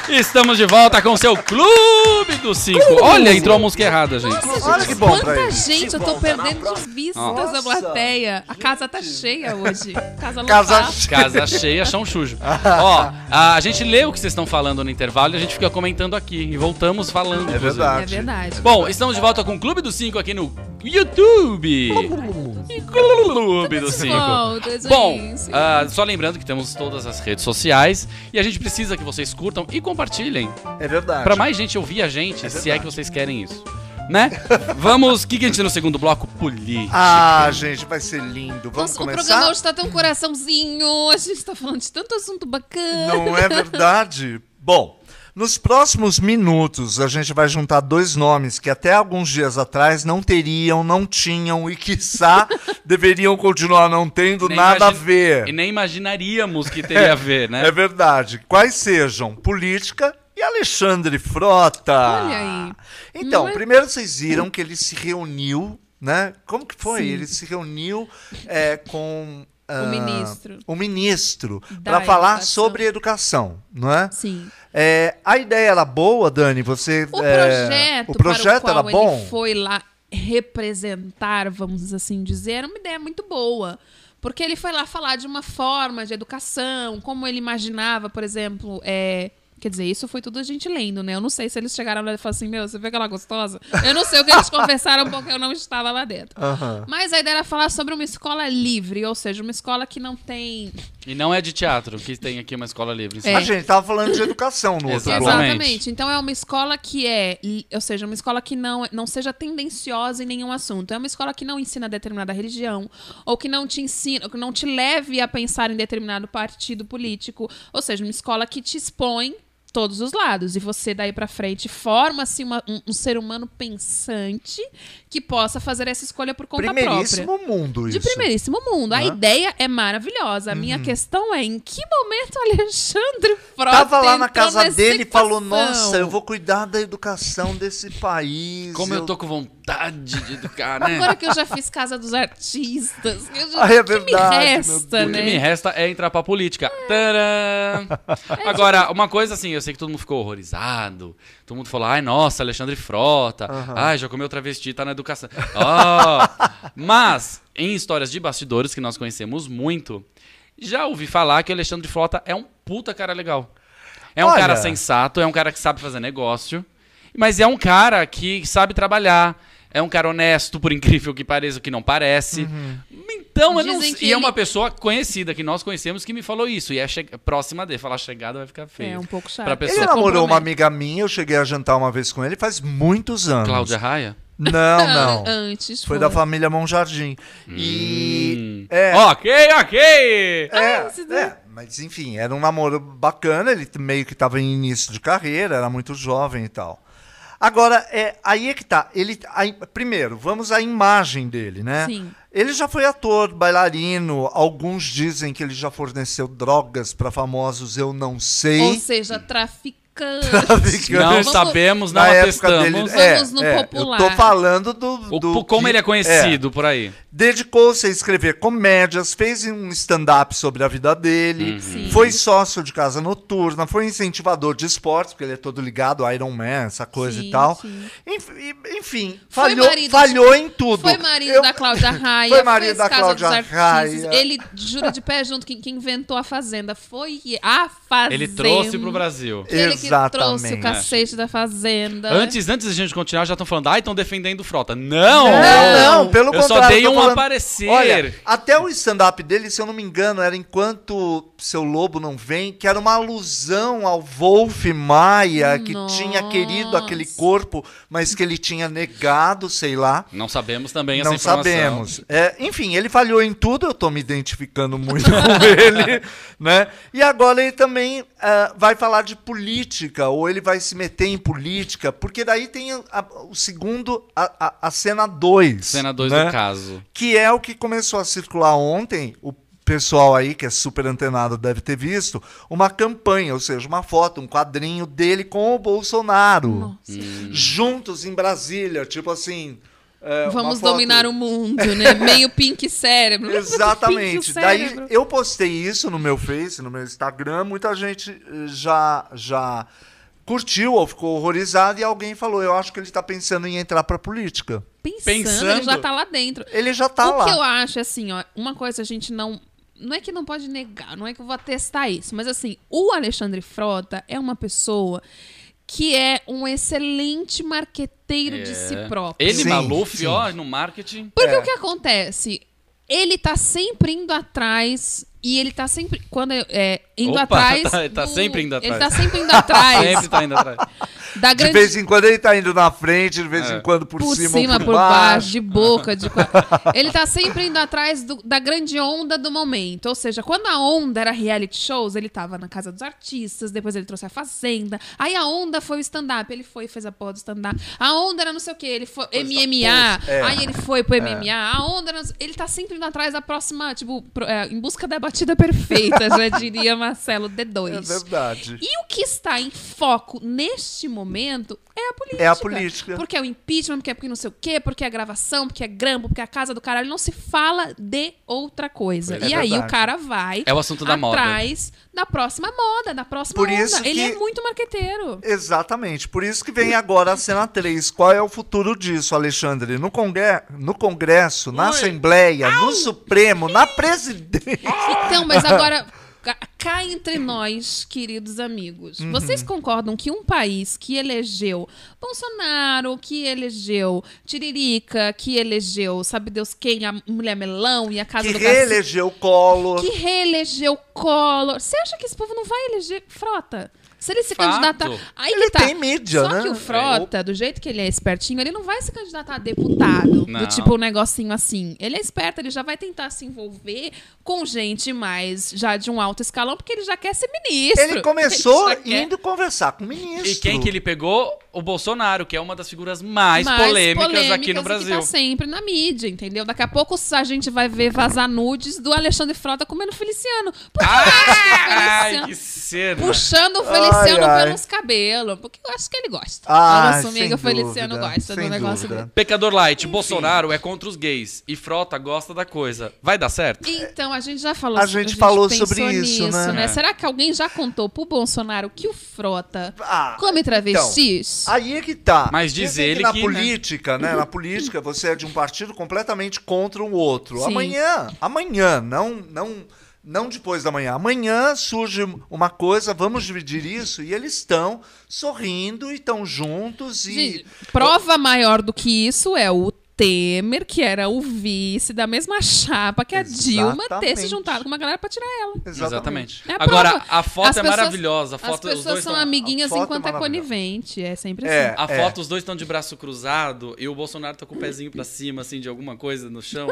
estamos de volta com o seu Clube dos Cinco. Olha, entrou a música errada, gente. Nossa, Olha que bom pra quanta ele. gente, eu tô perdendo de vista Nossa. essa plateia. A casa tá cheia hoje. Casa Casa. <laughs> Casa cheia, chão sujo. <laughs> Ó, a, gente lê o que vocês estão falando no intervalo e a gente fica comentando aqui. E voltamos falando. É verdade. É verdade. Bom, estamos de volta com o Clube dos Cinco aqui no YouTube. Clube dos Cinco. Bom, ah, só lembrando que temos todas as redes sociais e a gente precisa que vocês curtam e compartilhem É verdade. Pra mais gente ouvir a gente, É se é que vocês querem isso. Né? <laughs> Vamos, o que, que a gente tem no segundo bloco? Política. Ah, gente, vai ser lindo. Vamos Nossa, o começar? programa hoje tá tão coraçãozinho. A gente tá falando de tanto assunto bacana. Não é verdade? <laughs> Bom, nos próximos minutos a gente vai juntar dois nomes que até alguns dias atrás não teriam, não tinham e, quiçá, <laughs> deveriam continuar não tendo Nem nada a ver. E nem imaginaríamos que teria a ver, né? É verdade. Quais sejam política e Alexandre Frota. Olha aí. Então, Não é- primeiro vocês viram que ele se reuniu, né? Como que foi? Sim. Ele se reuniu é, com ah, ministro. o ministro para falar educação. sobre educação, não é? Sim. É, a ideia era boa, Dani? Você O é, projeto, o projeto para o era qual bom? ele foi lá representar, vamos assim dizer, era uma ideia muito boa. Porque ele foi lá falar de uma forma de educação, como ele imaginava, por exemplo, é, Quer dizer, isso foi tudo a gente lendo, né? Eu não sei se eles chegaram lá e falaram assim, meu, você vê aquela gostosa? Eu não sei o que eles <laughs> conversaram porque eu não estava lá dentro. Aham. Mas a ideia era falar sobre uma escola livre, ou seja, uma escola que não tem. E não é de teatro, que tem aqui uma escola livre. É. A gente tava falando de educação no outro Exatamente. bloco. Exatamente. Então é uma escola que é, ou seja, uma escola que não, não seja tendenciosa em nenhum assunto. É uma escola que não ensina determinada religião, ou que não te ensina, ou que não te leve a pensar em determinado partido político. Ou seja, uma escola que te expõe todos os lados. E você daí pra frente forma-se um, um ser humano pensante que possa fazer essa escolha por conta própria. Primeiríssimo mundo De isso. primeiríssimo mundo. A Né? ideia é maravilhosa. A minha questão é em que momento <laughs> Alexandre Frota Tava lá na casa dele e falou? Nossa, eu vou cuidar da educação desse país. Como eu tô com vontade de educar, <laughs> né? Agora que eu já fiz Casa dos Artistas, eu já, é o que verdade, me resta, Deus. O que né? me resta é entrar pra política. Tadã! Agora, uma coisa assim, eu sei que todo mundo ficou horrorizado. Todo mundo falou, ai, nossa, Alexandre Frota. Ai, já comeu travesti, tá na educação. Ó. <laughs> Mas, em histórias de bastidores, que nós conhecemos muito, já ouvi falar que o Alexandre Frota é um puta cara legal. É um Olha. cara sensato, é um cara que sabe fazer negócio, mas é um cara que sabe trabalhar. É um cara honesto, por incrível que pareça, que não parece. Então, eu não sei. que E é uma ele- pessoa conhecida que nós conhecemos que me falou isso. E é che- próxima dele. Falar chegada vai ficar feio. É um pouco chato. Pra Ele pessoa namorou uma amiga minha, eu cheguei a jantar uma vez com ele faz muitos anos. Cláudia Raia? Não, não. Antes Foi da família Monjardim. E. Hum. É, Ok, ok! é, é, mas enfim, era um namoro bacana, ele meio que estava em início de carreira, era muito jovem e tal. Agora, é, aí é que tá. Ele, a primeiro, vamos à imagem dele, né? Sim. Ele já foi ator, bailarino. Alguns dizem que ele já forneceu drogas para famosos, eu não sei. Ou seja, traficante. Traficante. Não Vamos- sabemos, não Na época atestamos. dele, Vamos é, no é, popular. Eu tô falando do, O- do como que- ele é conhecido por aí. Dedicou-se a escrever comédias, fez um stand-up sobre a vida dele, Uhum. Foi sócio de casa noturna, foi incentivador de esportes, porque ele é todo ligado ao Iron Man, essa coisa Sim, e tal. Enfim, Foi falhou, marido falhou em tudo. Foi marido Eu- da Cláudia <laughs> Raia. Foi marido da Cláudia. Raia. Ele jura de pé junto que quem inventou a Fazenda foi a Fazenda. Ele trouxe pro Brasil. Ele que trouxe Exatamente. o cacete da Fazenda. Antes, antes da gente continuar, já estão falando, ah, estão defendendo o Frota. Não! Não, não, pelo Eu só contrário. dei tô um falando- aparecer. Olha, até o stand-up dele, se eu não me engano, era Enquanto Seu Lobo Não Vem, que era uma alusão ao Wolf Maia, que Nossa. tinha querido aquele corpo, mas que ele tinha negado, sei lá. Não sabemos também essa Não informação. sabemos. É, enfim, ele falhou em tudo, eu tô me identificando muito <laughs> com ele, né? E agora ele também ah, vai falar de política, ou ele vai se meter em política, porque daí tem a- a- o segundo, a, a- a cena 2. Cena 2 né? do caso. Que é o que começou a circular ontem, o pessoal aí que é super antenado deve ter visto, uma campanha, ou seja, uma foto, um quadrinho dele com o Bolsonaro. Juntos em Brasília, tipo assim... é, Vamos foto- dominar o mundo, né? <laughs> Meio pink cérebro. Exatamente. Pink Daí cérebro? eu postei isso no meu Face, no meu Instagram, muita gente eh, já já curtiu ou ficou horrorizada e alguém falou, eu acho que ele tá pensando em entrar pra política. Pensando, Pensando. ele já tá lá dentro. Ele já tá o lá. que eu acho, é assim, ó, uma coisa a gente não. Não é que não pode negar, não é que eu vou atestar isso, mas assim, o Alexandre Frota é uma pessoa que é um excelente marqueteiro de si próprio. Ele, Sim, Maluf, sim. ó, no marketing. Porque É. o que acontece? Ele tá sempre indo atrás e ele tá sempre quando é, é, indo Opa, atrás. tá- ele tá do- sempre indo Ele atrás. tá sempre indo atrás Sempre tá indo atrás. da De grande vez em quando ele tá indo na frente, de vez É. em quando por, por cima, cima, ou por, por baixo, baixo. de boca, de <laughs> Ele tá sempre indo atrás do- da grande onda do momento. Ou seja, quando a onda era reality shows, ele tava na casa dos artistas, depois ele trouxe a Fazenda. Aí a onda foi o stand-up, ele foi e fez a porra do stand-up. A onda era não sei o quê, ele foi MMA, é. aí ele foi pro MMA. A onda era. Ele tá sempre indo atrás da próxima, tipo, pro- é, em busca da batida perfeita, já diria <laughs> Marcelo D2. É verdade. E o que está em foco neste momento é a política. É a política. Porque é o impeachment, porque é porque não sei o quê, porque é a gravação, porque é grampo, porque é a casa do caralho. Não se fala de outra coisa. É e aí verdade. o cara vai É o assunto da moda. atrás da próxima moda, da próxima Por onda. isso Ele que- é muito marqueteiro. Exatamente. Por isso que vem agora a cena 3. Qual é o futuro disso, Alexandre? No, congre... no Congresso, na Assembleia, no Supremo, na presidência. Então, mas agora, cá- entre nós, queridos amigos, Uhum. vocês concordam que um país que elegeu Bolsonaro, que elegeu Tiririca, que elegeu, sabe Deus quem, a Mulher Melão e a Casa Que do Cacique, reelegeu o Collor. que reelegeu Collor. Você acha que esse povo não vai eleger Frota? Se ele se Fato. candidatar. Aí Ele tá. tem mídia, Só né? que o Frota, do jeito que ele é espertinho, ele não vai se candidatar a deputado. Não. Do tipo um negocinho assim. Ele é esperto, ele já vai tentar se envolver com gente mais já de um alto escalão, porque ele já quer ser ministro. Ele começou <laughs> Ele já quer indo conversar com o ministro. E quem que ele pegou? O Bolsonaro, que é uma das figuras mais, mais polêmicas, aqui polêmicas no e Brasil. Que tá sempre na mídia, entendeu? Daqui a pouco a gente vai ver vazar nudes do Alexandre Frota comendo Feliciano. Por que Ai, Feliciano que cena. puxando o Feliciano Ai, ai. pelos cabelos. Porque eu acho que ele gosta. Ah, Vamos assumir sem que o Feliciano dúvida, gosta do sem negócio dele. Pecador Light, Bolsonaro é contra os gays e Frota gosta da coisa. Vai dar certo? Então, a gente já falou A gente falou pensou sobre isso, nisso, né? É. Será que alguém já contou pro Bolsonaro que o Frota Ah, come travestis? Aí é que tá. Mas diz Dizem ele na que, né? política, né? Na política, você é de um partido completamente contra o outro. Sim. Amanhã, amanhã, não, não, não depois da manhã. Amanhã surge uma coisa, vamos dividir isso e eles estão sorrindo e estão juntos e Gente, prova maior do que isso é o Temer, que era o vice da mesma chapa que a Dilma, ter se Exatamente. juntado com uma galera pra tirar ela. Exatamente. É a Agora, a foto As é pessoas- maravilhosa. A As foto, os pessoas dois são tão- amiguinhas foto enquanto é é, conivente. É sempre É. assim. A É. foto, os dois estão de braço cruzado e o Bolsonaro tá com o pezinho pra cima, assim, de alguma coisa no chão.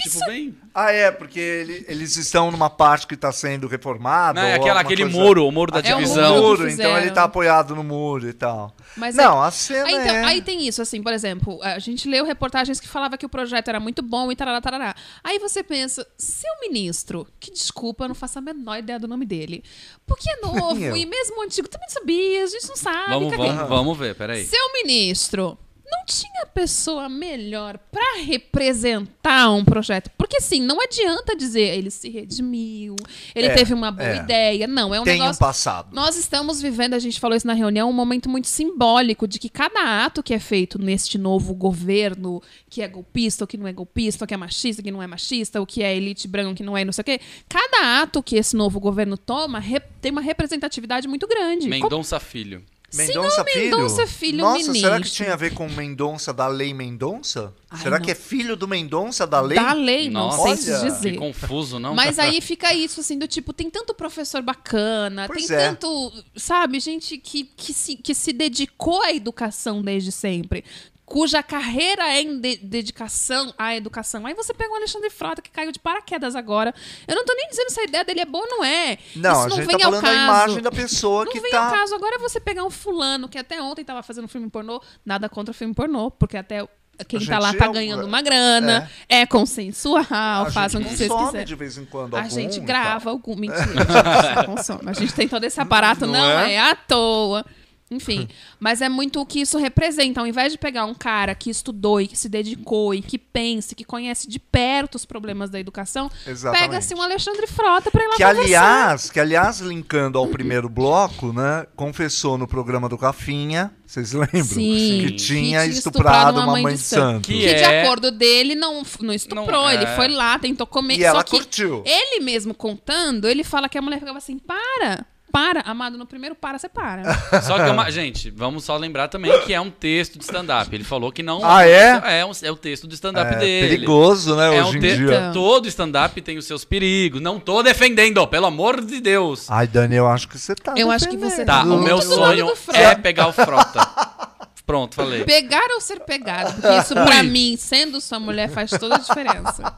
tipo, bem. Ah, é, porque ele- eles estão numa parte que está sendo reformada. Não, é aquela, aquele coisa- muro, o muro da É o divisão. muro. muro, então ele tá apoiado no muro e tal. Mas não, a cena Aí, então, é... aí tem isso, assim, por exemplo, a gente leu reportagens que falava que o projeto era muito bom e tarará, tarará. Aí você pensa, seu ministro, que desculpa, eu não faço a menor ideia do nome dele, porque é <laughs> novo e mesmo antigo, também não sabia, a gente não sabe. Vamos, vamos, vamos ver, peraí. Seu ministro, não tinha pessoa melhor pra representar um projeto? Porque assim, não adianta dizer ele se redimiu, ele É, teve uma boa é. ideia. Não, é um Tem um negócio. passado. Nós estamos vivendo, a gente falou isso na reunião, um momento muito simbólico de que cada ato que é feito neste novo governo, que é golpista, ou que não é golpista, ou que é machista, que não é machista, ou que é elite branca, que não é não sei o quê, cada ato que esse novo governo toma tem uma representatividade muito grande. Mendonça Filho. Mendonça Senhor Filho? Mendonça Filho, Nossa, será que ministro. tinha a ver com Mendonça da Lei Mendonça? Ai, será não. que é filho do Mendonça da Lei? Da lei, não Nossa. sei Olha, se dizer. Que confuso, não? Mas aí fica isso, assim, do tipo, tem tanto professor bacana, Pois tem é. tanto, sabe, gente que, que, se, que se dedicou à educação desde sempre. Cuja carreira é em de- dedicação à educação. Aí você pega o Alexandre Frota, que caiu de paraquedas agora. Eu não tô nem dizendo se a ideia dele é boa ou não é. Não, Isso a não gente vem tá falando da caso. imagem da pessoa Não que vem tá... ao caso. Agora é você pegar um fulano que até ontem tava fazendo filme pornô, nada contra filme pornô, porque até quem A tá lá gente tá é um- ganhando uma grana, é, consensual, a façam o gente que vocês consome quiserem. de vez em quando A gente grava algum. Mentira, a gente <laughs> consome. A gente tem todo esse aparato, Não não, é? é? à toa. Enfim, mas é muito o que isso representa. Ao invés de pegar um cara que estudou e que se dedicou e que pense, que conhece de perto os problemas da educação, pega-se um Alexandre Frota pra ir lá Que conversar. aliás, que aliás, linkando ao primeiro bloco, né, confessou no programa do Cafinha, vocês lembram? Sim. que tinha Que estuprado uma mãe de santo. Que Que de é- acordo dele não, não estuprou, Não, é. ele foi lá, tentou comer. E ela só que curtiu. ele mesmo contando, ele fala que a mulher ficava assim: para, para, amado, no primeiro para, você para. <laughs> Só que é uma... Gente, vamos só lembrar também que é um texto de stand-up. Ele falou que não. Ah, é? É, um, é o texto do stand-up É dele. perigoso, né, É hoje um em dia. Todo stand-up tem os seus perigos. Não tô defendendo, pelo amor de Deus. Ai, Dani, eu acho que você tá Eu acho que você Tá, o meu do lado sonho é pegar o Frota. <laughs> Pronto, falei. Pegar ou ser pegado? Porque isso, pra mim, sendo sua mulher, faz toda a diferença.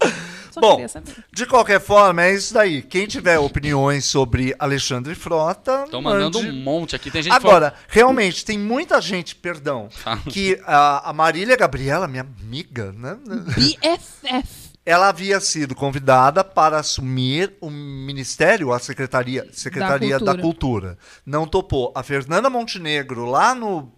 <laughs> Só Bom, queria saber. de qualquer forma, é isso daí. Quem tiver opiniões sobre Alexandre Frota, Tô mandando mande. um monte aqui. Tem gente Agora, realmente, tem muita gente, perdão, que a, a Marília Gabriela, minha amiga, né? BFF. ela havia sido convidada para assumir o ministério, a secretaria, secretaria da, Cultura. cultura. Não topou. A Fernanda Montenegro, lá no,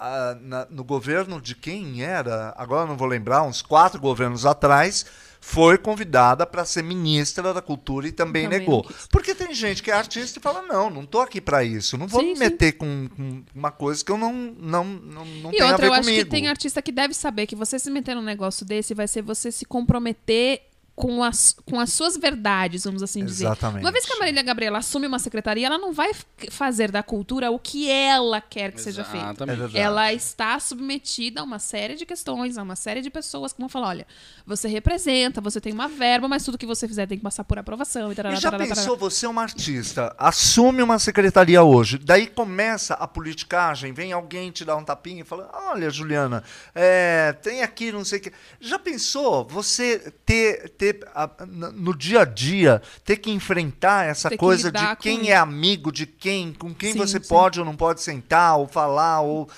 no, ah, na- no governo de quem era, agora não vou lembrar, uns quatro governos atrás, foi convidada para ser ministra da cultura e também, Também negou. Porque tem gente que é artista e fala, não, não tô aqui para isso, não vou Sim, me meter com, com uma coisa que eu não, não, não, não E tenho a outra, ver eu acho comigo. que tem artista que deve saber que você se meter num negócio desse vai ser você se comprometer com as, com as suas verdades, vamos assim dizer. Exatamente. Uma vez que a Marília Gabriela assume uma secretaria, ela não vai fazer da cultura o que ela quer que seja feito. É Exatamente. Ela está submetida a uma série de questões, a uma série de pessoas que vão falar: olha, você representa, você tem uma verba, mas tudo que você fizer tem que passar por aprovação. E, tarará, E já tarará, pensou, tarará. você é uma artista, assume uma secretaria hoje, daí começa a politicagem, vem alguém te dar um tapinha e fala, olha, Juliana, é, tem aqui não sei o que. Já pensou você ter, ter a- n- no dia a dia, ter que enfrentar essa Ter que coisa lidar de quem é amigo de quem, com quem Sim, você sim. pode ou não pode sentar, ou falar, ou...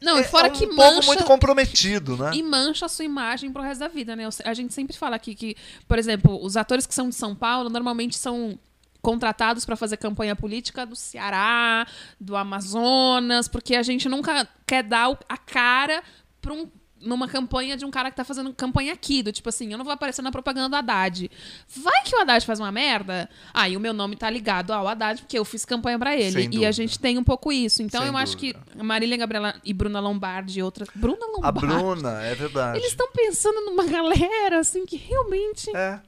Não, é, e fora é um que povo mancha- muito comprometido, né? E mancha a sua imagem pro resto da vida, né? A gente sempre fala aqui que, por exemplo, os atores que são de São Paulo normalmente são contratados para fazer campanha política do Ceará, do Amazonas, porque a gente nunca quer dar a cara pra um numa campanha de um cara que tá fazendo campanha aqui, do tipo assim, eu não vou aparecer na propaganda do Haddad. Vai que o Haddad faz uma merda? Aí o meu nome tá ligado ao Haddad, porque eu fiz campanha pra ele. Sem E dúvida. a gente tem um pouco isso. Então Sem eu acho que. Marília Gabriela e Bruna Lombardi e outra. Bruna A Lombardi. Bruna, é verdade. Eles estão pensando numa galera, assim, que realmente. É.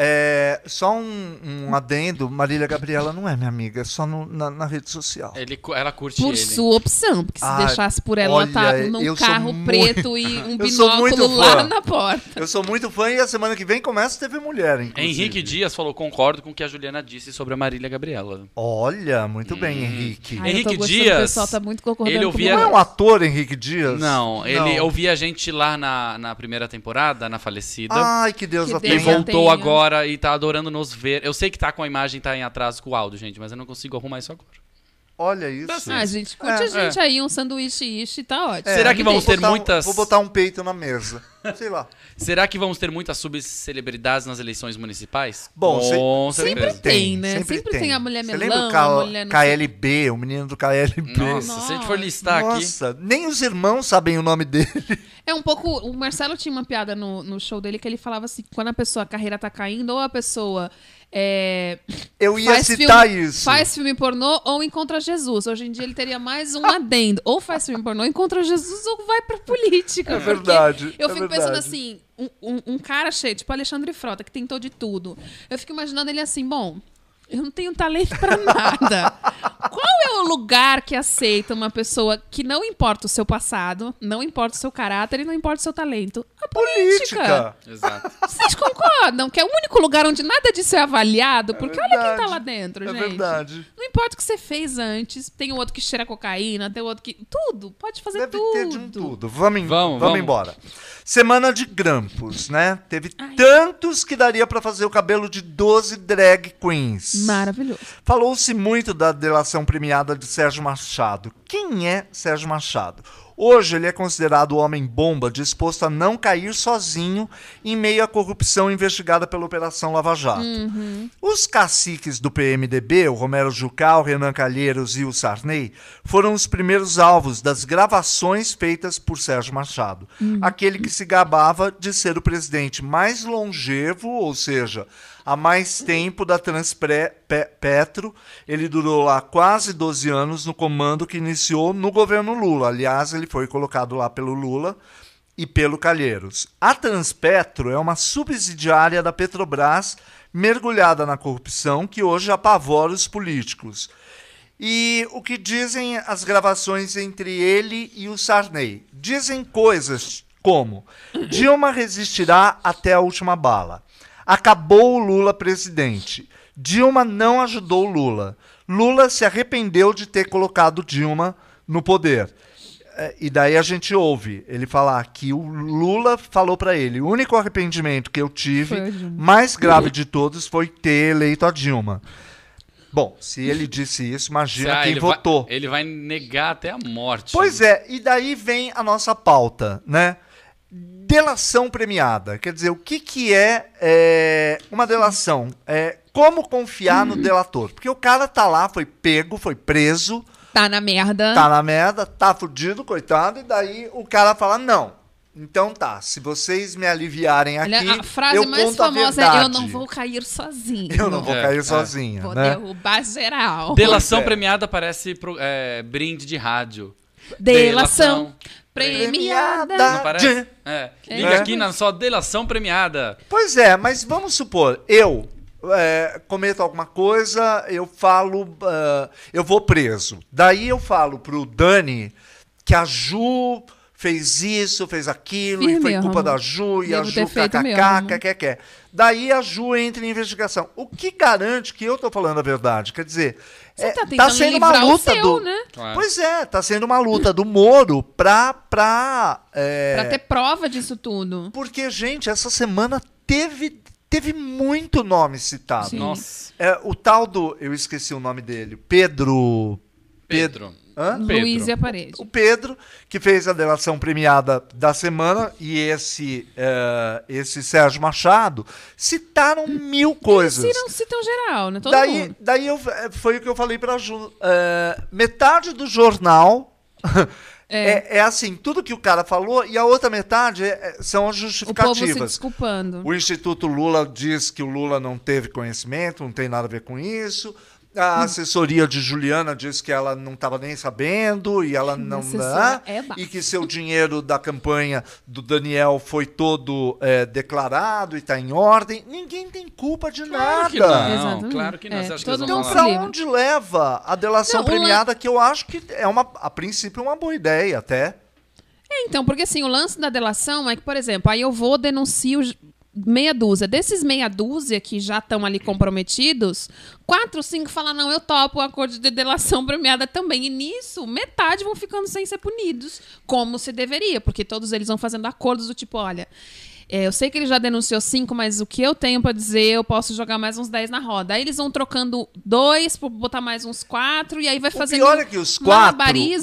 É, só um, um adendo, Marília Gabriela não é minha amiga, é só no- na, na rede social. Ele, ela curte Por ele. sua opção, porque se Ah, deixasse por ela, ela tá olha, num carro muito- preto e <laughs> um binóculo lá na porta. Eu sou muito fã e a semana que vem começa a TV Mulher, inclusive. Henrique Dias falou: concordo com o que a Juliana disse sobre a Marília Gabriela. Olha, muito bem, Henrique. Ai, eu tô Henrique Dias, O pessoal tá muito concordando ele ouvia- Não é um ator, Henrique Dias? Não, ele ouvia a gente lá na, na primeira temporada, na falecida. Ai, que Deus Que a e tenha. voltou tenha. E tá adorando nos ver. Eu sei que tá com a imagem, tá em atraso com o áudio, gente, mas eu não consigo arrumar isso agora. Olha isso. Ah, gente, curte É, a gente aí, um sanduíche ishi, tá ótimo. É, Será que vamos ter botar um- muitas- Vou botar um peito na mesa. Sei lá. <laughs> Será que vamos ter muitas subcelebridades nas eleições municipais? Bom, com se-. Sempre tem, né? Sempre tem a mulher Você melão, lembra o K- mulher KLB, o menino do KLB? Nossa, se a gente for listar aqui. Nossa, nem os irmãos sabem o nome dele. <laughs> É um pouco. O Marcelo tinha uma piada no, no show dele que ele falava assim: quando a pessoa, a carreira tá caindo, ou a pessoa. É, Eu ia citar filme, isso. Faz filme pornô ou encontra Jesus. Hoje em dia ele teria mais um <laughs> adendo. Ou faz filme pornô, encontra Jesus ou vai pra política. É verdade, Eu é fico pensando verdade. assim: um, um- um cara cheio, tipo Alexandre Frota, que tentou de tudo. Eu fico imaginando ele assim: bom. Eu não tenho talento pra nada. <laughs> Qual é o lugar que aceita uma pessoa que não importa o seu passado, não importa o seu caráter e não importa o seu talento? A política. Política. Exato. Vocês concordam que é o único lugar onde nada disso é avaliado? Porque olha quem tá lá dentro, É gente. verdade. Não importa o que você fez antes. Tem o outro que cheira cocaína, tem o outro que. Tudo. Pode fazer Deve tudo. ter de um tudo. Vamos, Vamos, vamos, vamos. embora. Semana de grampos, né? Teve Ai. tantos que daria pra fazer o cabelo de 12 drag queens. Maravilhoso. Falou-se muito da delação premiada de Sérgio Machado. Quem é Sérgio Machado? Hoje ele é considerado o homem-bomba disposto a não cair sozinho em meio à corrupção investigada pela Operação Lava Jato. Os caciques do PMDB, o Romero Jucá, o Renan Calheiros e o Sarney, foram os primeiros alvos das gravações feitas por Sérgio Machado. Aquele que se gabava de ser o presidente mais longevo, ou seja, há mais tempo da Transpetro. Ele durou lá quase 12 anos no comando que iniciou no governo Lula. Aliás, ele foi colocado lá pelo Lula e pelo Calheiros. A Transpetro é uma subsidiária da Petrobras mergulhada na corrupção que hoje apavora os políticos. E o que dizem as gravações entre ele e o Sarney? Dizem coisas como: Dilma resistirá até a última bala. Acabou o Lula presidente. Dilma não ajudou o Lula. Lula se arrependeu de ter colocado Dilma no poder. É, E daí a gente ouve ele falar que o Lula falou pra ele: o único arrependimento que eu tive, mais grave de todos, foi ter eleito a Dilma. Bom, se ele disse isso, imagina Ah, quem ele votou. Vai, ele vai negar até a morte. Pois é, e daí vem a nossa pauta, né? Delação premiada. Quer dizer, o que, que é, é, uma delação? É, como confiar no delator? Porque o cara tá lá, foi pego, foi preso, Tá na merda. tá na merda, tá fudido, coitado, e daí o cara fala, não. Então tá, se vocês me aliviarem aqui, a frase eu mais conto famosa é: Eu não vou cair sozinho. Eu não vou É, cair é. sozinha, Vou né? derrubar geral. Delação é. premiada parece pro- é, brinde de rádio. Delação premiada. Não parece? É. É. Liga É. aqui na sua delação premiada. Pois é, mas vamos supor, eu é, cometo alguma coisa, eu falo, ah, eu vou preso. Daí eu falo pro Dani que a Ju fez isso, fez aquilo, e foi culpa da Ju, e a Ju ter feito kkk, mesmo. kkk. Daí a Ju entra em investigação. O que garante que eu tô falando a verdade? Quer dizer, é, tá tentando sendo uma luta seu, do... né? Claro. Pois é, tá sendo uma luta do Moro pra... pra é, Pra ter prova disso tudo. porque, gente, essa semana teve, teve muito nome citado. Sim. Nossa. É, o tal do. Eu esqueci o nome dele. Pedro. Pedro. Hã? Pedro. Luiz e a parede. O Pedro, que fez a delação premiada da semana, e esse, é, esse Sérgio Machado, citaram mil coisas. Citam, citam geral, né? Todo daí, mundo. daí eu, é, foi o que eu falei pra Ju. É, metade do jornal <laughs> é. é assim, tudo que o cara falou, e a outra metade é- é- são as O povo se justificativas. desculpando. O Instituto Lula diz que o Lula não teve conhecimento, não tem nada a ver com isso. A assessoria de Juliana diz que ela não estava nem sabendo e ela não. assessora né? é e que seu dinheiro da campanha do Daniel foi todo é, declarado e está em ordem. Ninguém tem culpa de Claro que nada. não. Exatamente. claro que não. É, Você acha que Então, para onde leva a delação Não, premiada, que eu acho que é uma, a princípio, uma boa ideia até. É, então, porque assim, o lance da delação é que, por exemplo, aí eu vou denuncio meia dúzia. Desses meia dúzia que já estão ali comprometidos, quatro, cinco falam, não, eu topo o acordo de delação premiada também. E nisso, metade vão ficando sem ser punidos, como se deveria, porque todos eles vão fazendo acordos do tipo, olha. É, eu sei que ele já denunciou cinco, mas o que eu tenho pra dizer, eu posso jogar mais uns dez na roda. Aí eles vão trocando dois, pra botar mais uns quatro, e aí vai O fazendo pior é que os quatro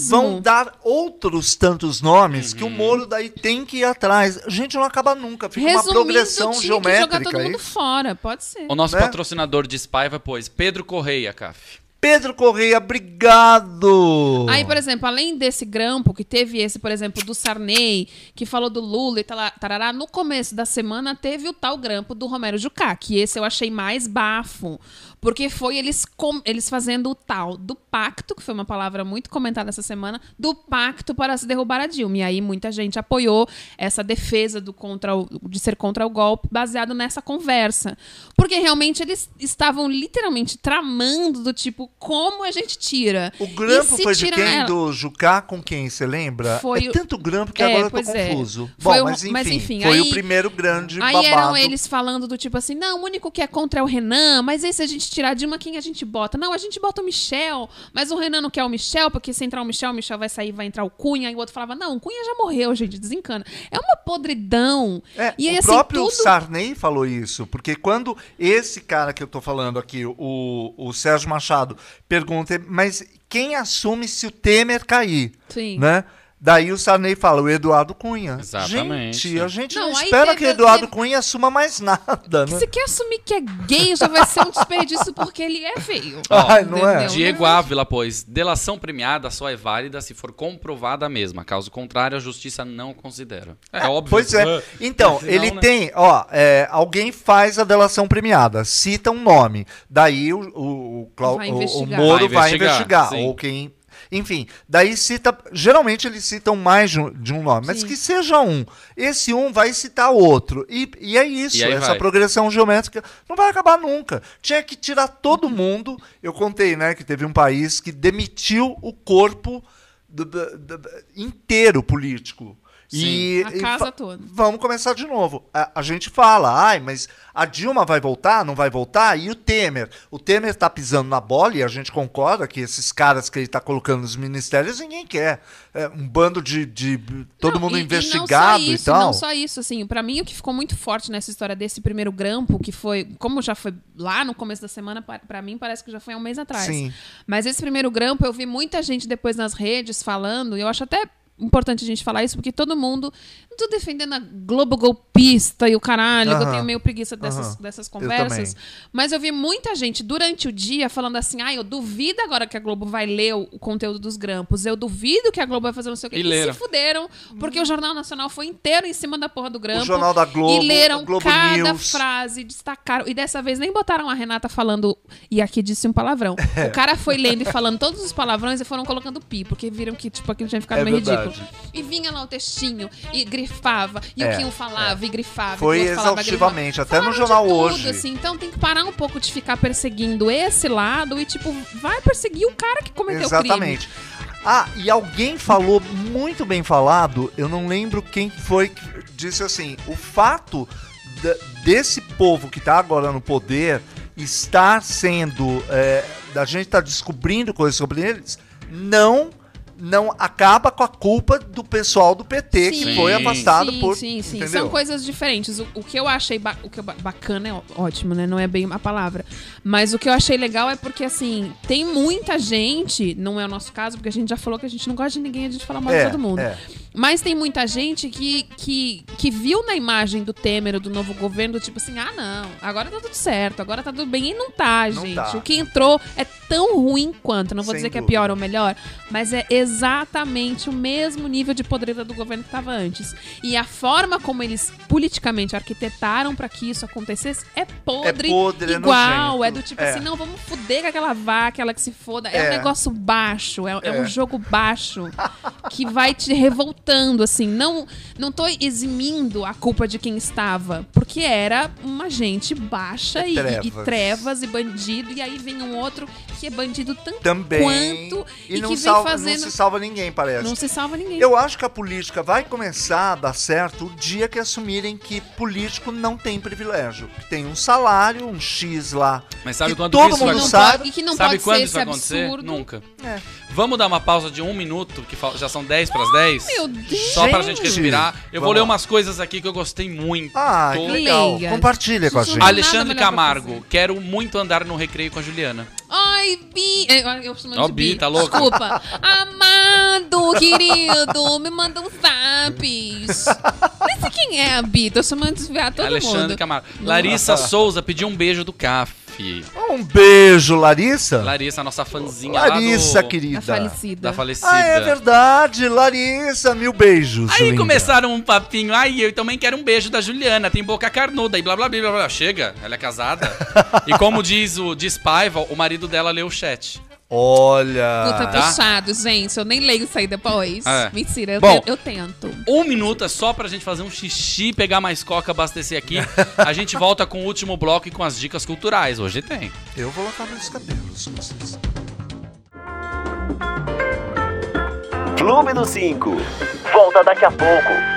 vão dar outros tantos nomes que o Moro daí tem que ir atrás. Gente, não acaba nunca. Fica uma Resumindo, progressão tinha que jogar geométrica todo mundo fora, pode ser. O nosso Né? patrocinador de Spaiva, pois, Pedro Correia, CAF. Pedro Correia, obrigado! Aí, por exemplo, além desse grampo, que teve esse, por exemplo, do Sarney, que falou do Lula e tarará, no começo da semana teve o tal grampo do Romero Jucá, que esse eu achei mais bafo. Porque foi eles, com- eles fazendo o tal do pacto, que foi uma palavra muito comentada essa semana, do pacto para se derrubar a Dilma. E aí muita gente apoiou essa defesa do contra o- de ser contra o golpe, baseado nessa conversa. Porque realmente eles estavam literalmente tramando do tipo, como a gente tira? O grampo foi de quem? ela- Do Jucá com quem? Você lembra? Foi é tanto grampo que É, agora eu tô é. confuso. Foi Bom, o- mas enfim, mas enfim, foi aí- o primeiro grande Aí babado. eram eles falando do tipo assim, não, o único que é contra é o Renan, mas aí se a gente tirar a Dilma, quem a gente bota? Não, a gente bota o Michel, mas o Renan não quer o Michel, porque se entrar o Michel, o Michel vai sair, vai entrar o Cunha, aí o outro falava, não, o Cunha já morreu, gente, desencana. É uma podridão. É, e aí, o assim, próprio tudo... Sarney falou isso, porque quando esse cara que eu tô falando aqui, o, o Sérgio Machado, pergunta, mas quem assume se o Temer cair? Sim. Né? Daí o Sarney fala, o Eduardo Cunha. Exatamente. Gente, a gente não, Não, espera que o Eduardo teve- Cunha assuma mais nada, né? Se quer assumir que é gay, já vai ser um desperdício porque ele é feio. <laughs> Ai, não é? Diego Ávila, pois, delação premiada só é válida se for comprovada a mesma. Caso contrário, a justiça não considera. É, óbvio. Pois é. Então, Senão, ele né? tem, ó, é, alguém faz a delação premiada, cita um nome. Daí o, o, o, Clau- Vai o- o investigar. Moro Vai vai investigar, investigar. sim. ou quem. Enfim, daí cita. Geralmente eles citam mais de um, nome, mas Sim. que seja um. Esse um vai citar outro. E, e é isso. E essa vai. progressão geométrica não vai acabar nunca. Tinha que tirar todo mundo. Eu contei, né, que teve um país que demitiu o corpo do- do- do- inteiro político. E, A e casa fa- toda. Vamos começar de novo. A, a gente fala, ai, mas a Dilma vai voltar, não vai voltar? E o Temer? O Temer tá pisando na bola e a gente concorda que esses caras que ele tá colocando nos ministérios ninguém quer. É um bando de. de todo Não, mundo e- investigado e, não só e, isso, tal. Não só isso, assim, para mim o que ficou muito forte nessa história desse primeiro grampo, que foi, como já foi lá no começo da semana, pa- pra mim parece que já foi há um mês atrás. Sim. Mas esse primeiro grampo eu vi muita gente depois nas redes falando, e eu acho até importante a gente falar isso, porque todo mundo. Não tô defendendo a Globo golpista e o caralho, que eu tenho meio preguiça dessas, dessas Eu conversas. também. Mas eu vi muita gente durante o dia falando assim: ah, eu duvido agora que a Globo vai ler o, o conteúdo dos grampos. Eu duvido que a Globo vai fazer não sei o quê. E E, leram. se fuderam, porque o Jornal Nacional foi inteiro em cima da porra do grampo. O Jornal da Globo, E leram o Globo cada News. frase, destacaram. E dessa vez nem botaram a Renata falando. E aqui disse um palavrão. O cara foi lendo e falando todos os palavrões e foram colocando pi, porque viram que, tipo, aquilo tinha ficado É meio verdade. ridículo. E vinha lá o textinho, e grifava, e É, o que um falava, e grifava. Foi e falava, exaustivamente, grifava. até no Falaram jornal tudo, hoje. assim. Então tem que parar um pouco de ficar perseguindo esse lado e, tipo, vai perseguir o cara que cometeu o crime. Exatamente. Ah, e alguém falou muito bem falado, eu não lembro quem foi que disse assim: o fato desse povo que tá agora no poder estar sendo. é, da gente estar descobrindo coisas sobre eles, não. Não acaba com a culpa do pessoal do PT que Sim, foi afastado sim, por. Sim, sim, entendeu? São coisas diferentes. O, o que eu achei ba- o que bacana é ótimo, né? Não é bem a palavra. Mas o que eu achei legal é porque, assim, tem muita gente, não é o nosso caso, porque a gente já falou que a gente não gosta de ninguém, a gente fala mal É, de todo mundo. é. Mas tem muita gente que, que, que viu na imagem do Temer, do novo governo, tipo assim, ah, não, agora tá tudo certo, agora tá tudo bem. E não tá, Não gente. tá. O que entrou é tão ruim quanto. Não vou Sem dizer que é dúvida. pior ou melhor, mas é exatamente o mesmo nível de podreira do governo que tava antes. E a forma como eles politicamente arquitetaram pra que isso acontecesse é podre, É podre, é igual. nojento. É do tipo É. assim, não, vamos fuder com aquela vaca, ela que se foda. É, É. um negócio baixo, é, é É. um jogo baixo <laughs> que vai te revoltando, assim. Não, não tô eximindo a culpa de quem estava, porque era uma gente baixa e, e- e Trevas. trevas e bandido, e aí vem um outro que é bandido tanto Também. quanto e e, que vem fazendo. Não se salva ninguém, parece. Não se salva ninguém. Eu acho que a política vai começar a dar certo o dia que assumirem que político não tem privilégio. Que tem um salário, um X lá. Mas sabe que quando todo isso vai mundo sabe. pode, e que não Sabe pode quando ser isso vai acontecer? absurdo. Nunca. É. Vamos dar uma pausa de um minuto, que já são 10 para as 10? Meu Deus. Só pra gente Gente! respirar. Eu vou Vamos ler lá. umas coisas aqui que eu gostei muito. Ah, que legal. Leia. Compartilha com a gente. Alexandre Camargo, quero muito andar no recreio com a Juliana. Ai, Bi. Eu, eu de Bi, Bi. tá louca? Desculpa. <laughs> Amado, querido, me manda um zaps. Sei quem é a Bi, tô chamando de desviar todo Alexandre mundo. Camargo. Larissa Souza pediu um beijo do CAF. Um beijo, Larissa. Larissa, nossa fãzinha Larissa, lá do, querida. A falecida. da falecida. Ah, é verdade, Larissa, mil beijos. Aí linda. começaram um papinho, ai, eu também quero um beijo da Juliana, tem boca carnuda, e blá blá blá blá blá. Chega, ela é casada. <laughs> e como diz o diz Paiva, o marido dela leu o chat. Olha. Puta Tá. puxado, gente. Eu nem leio isso aí depois. É. Mentira, eu, Bom. te- eu tento. Um minuto é só pra gente fazer um xixi, pegar mais coca, abastecer aqui. A gente volta com o último bloco e com as dicas culturais. Hoje tem. Eu vou lavar meus cabelos. vocês. Clube do 5. Volta daqui a pouco.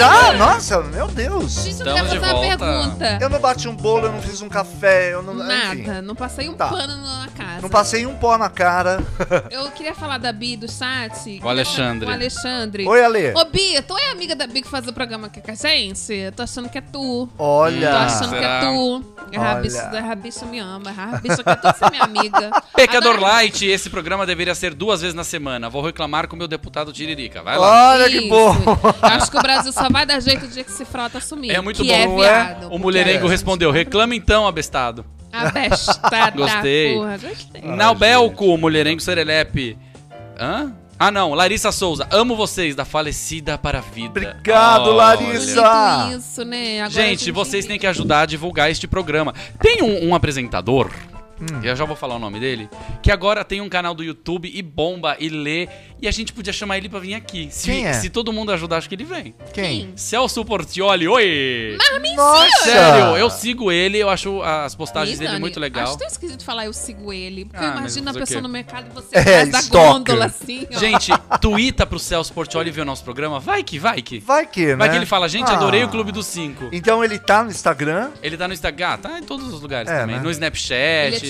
Já? Nossa, meu Deus. Eu Estamos quero de fazer uma volta. pergunta. Eu não bati um bolo, eu não fiz um café, eu não. enfim, Nada, não passei um Tá. pano na casa. não passei um pó na cara. <laughs> Eu queria falar da Bi do chat. O Alexandre. O Alexandre. Oi, Ale. Ô, Bi, tu é amiga da Bi que faz o programa aqui com a gente? Eu tô achando que é tu. Tô Olha. achando que é será? tu. A Rabicho, Olha. a Rabicho me ama. A Rabicho quer tudo ser minha amiga. <laughs> Pecador Agora- Light, esse programa deveria ser duas vezes na semana. Vou reclamar com o meu deputado Tiririca. Vai lá. Olha que Isso. bom. Acho que o Brasil só vai dar jeito o dia que esse frota assumir. É muito que bom, é é? viado. O mulherengo é- respondeu: reclama então, abestado. Abestada, <laughs> Gostei. porra. Gostei. Naubelco, o mulherengo serelepe. Hã? Ah, não. Larissa Souza. Amo vocês, da falecida para a vida. Obrigado, Olha. Larissa. Isso, né? Agora Gente, vocês têm que ajudar a divulgar este programa. Tem um, um apresentador, Hum. eu já vou falar o nome dele, que agora tem um canal do YouTube e bomba e lê. E a gente podia chamar ele pra vir aqui. Se, Quem é? se todo mundo ajudar, acho que ele vem. Quem? Celso Portioli, oi! Nossa. Sério, eu sigo ele, eu acho as postagens Ih, dele Dani, muito legal. Acho tão esquisito falar eu sigo ele. Porque Ah, eu mas imagino a pessoa no mercado e você É, da gôndola assim, ó. Gente, tuita pro Celso Portioli ver o nosso programa. Vai que, vai que. Vai que, né? Vai que ele fala, gente, adorei Ah. o Clube dos Cinco. Então ele tá no Instagram. Ele tá no Instagram, tá em todos os lugares É, também. né? No Ele Snapchat.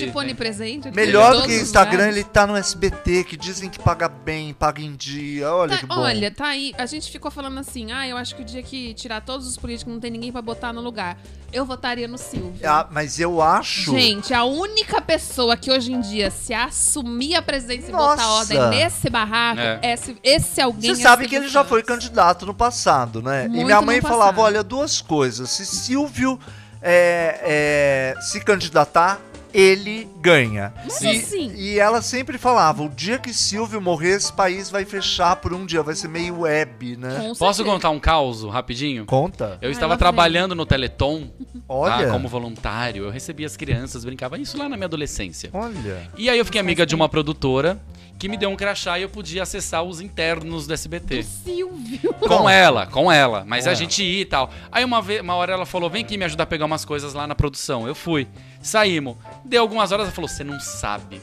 é tipo onipresente. Melhor do que os Instagram, lugares. ele tá no SBT, que dizem que paga bem, paga em dia. Olha Tá- que bom. olha, tá aí. A gente ficou falando assim, ah, eu acho que o dia que tirar todos os políticos não tem ninguém pra botar no lugar. Eu votaria no Silvio. Ah, mas eu acho. Gente, a única pessoa que hoje em dia se assumir a presidência e Nossa. botar ordem nesse barraco, É. esse, esse alguém Você é sabe que ele já foi candidato no passado, né? e Muito minha mãe falava: olha, duas coisas. Se Silvio é, é, se candidatar, ele ganha. Mas e, assim- e ela sempre falava: o dia que Silvio morrer, esse país vai fechar por um dia, vai ser meio web, né? Com Posso certeza. contar um caos rapidinho? Conta. Eu Ai, estava vem. trabalhando no Teleton Olha. tá, como voluntário. Eu recebia as crianças, brincava isso lá na minha adolescência. Olha. E aí eu fiquei amiga de uma produtora que me deu um crachá e eu podia acessar os internos do SBT. Silvio. Com ela, com ela. Mas Com a ela. gente ia e tal. Aí uma, vez, uma hora ela falou: vem aqui me ajudar a pegar umas coisas lá na produção. Eu fui. Saímos. Deu algumas horas, ela falou: você não sabe.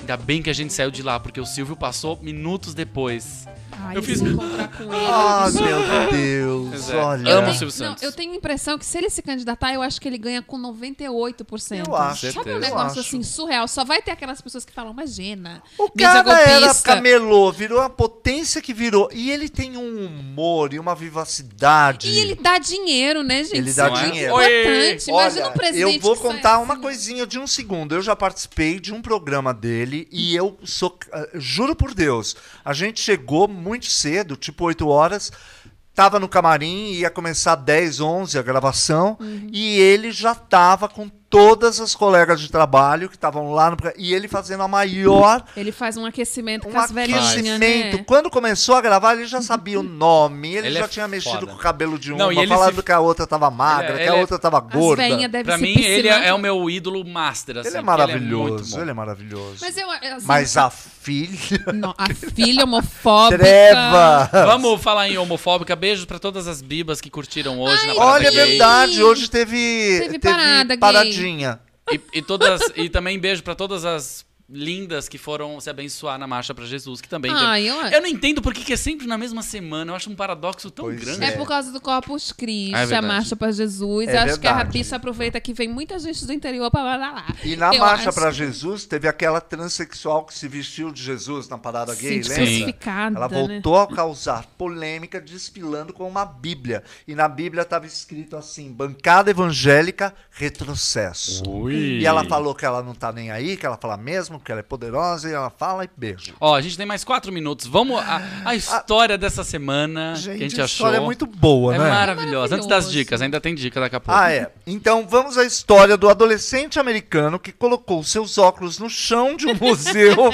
Ainda bem que a gente saiu de lá, porque o Silvio passou minutos depois. Ai, Eu fiz-. Ah, eu meu Deus. É. Olha. Eu Amo tenho, Silvio não, Santos. eu tenho a impressão que se ele se candidatar, eu acho que ele ganha com 98%. Eu acho. Sabe um negócio assim, surreal? Só vai ter aquelas pessoas que falam, imagina. O cara era camelô, virou a potência que virou. E ele tem um humor e uma vivacidade. E ele dá dinheiro, né, gente? Ele dá Isso é dinheiro. importante. Imagina Olha, um presidente eu vou que sai contar uma assim. coisinha de um segundo. Eu já participei de um programa dele e eu sou. ah, juro por Deus, a gente chegou muito cedo, tipo 8 horas. Tava no camarim, ia começar 10, 11 a gravação, Uhum. e ele já tava com todas as colegas de trabalho que estavam lá no. E ele fazendo a maior Ele faz um aquecimento um com as velhinhas, aquecimento. né? Quando começou a gravar, ele já sabia o <laughs> nome, ele, Ele já é tinha mexido foda. com o cabelo de uma, Não, ele falando se- que a outra tava magra, Ele é- que a ele é- outra tava gorda. velhinhas devem Pra mim, ele piscinar. é, é o meu ídolo master. Assim, Ele é maravilhoso, muito bom. ele é maravilhoso. Mas eu, assim, Mas a filha. Não, a <laughs> filha homofóbica. Treva! Vamos falar em homofóbica. Beijos pra todas as bibas que curtiram hoje na parada Olha, é gay. verdade, hoje teve, Teve parada gay. Paradinha. E, e todas, e também beijo pra todas as lindas que foram se abençoar na marcha pra Jesus, que também teve- Ai, eu, Eu não entendo por que que é sempre na mesma semana. Eu acho um paradoxo tão Pois grande. É por causa do Corpus Christi, É a marcha pra Jesus. É acho que a verdade. bicha aproveita que vem muita gente do interior pra lá. lá, lá. E na Eu Marcha acho pra Jesus, teve aquela transexual que se vestiu de Jesus na parada gay, Sim, lembra? crucificada, Ela né? voltou a causar polêmica desfilando com uma Bíblia. E na Bíblia estava escrito assim: bancada evangélica, retrocesso. Ui. E ela falou que ela não tá nem aí, que ela fala mesmo, que ela é poderosa, e ela fala e beijo. Ó, a gente tem mais quatro minutos. Vamos. A, a história dessa semana que a gente a achou. história é muito boa, é né? maravilhosa. Antes das dicas, ainda tem dica daqui a pouco. Ah, é. Então vamos à história do adolescente americano que colocou seus óculos no chão de um museu <laughs>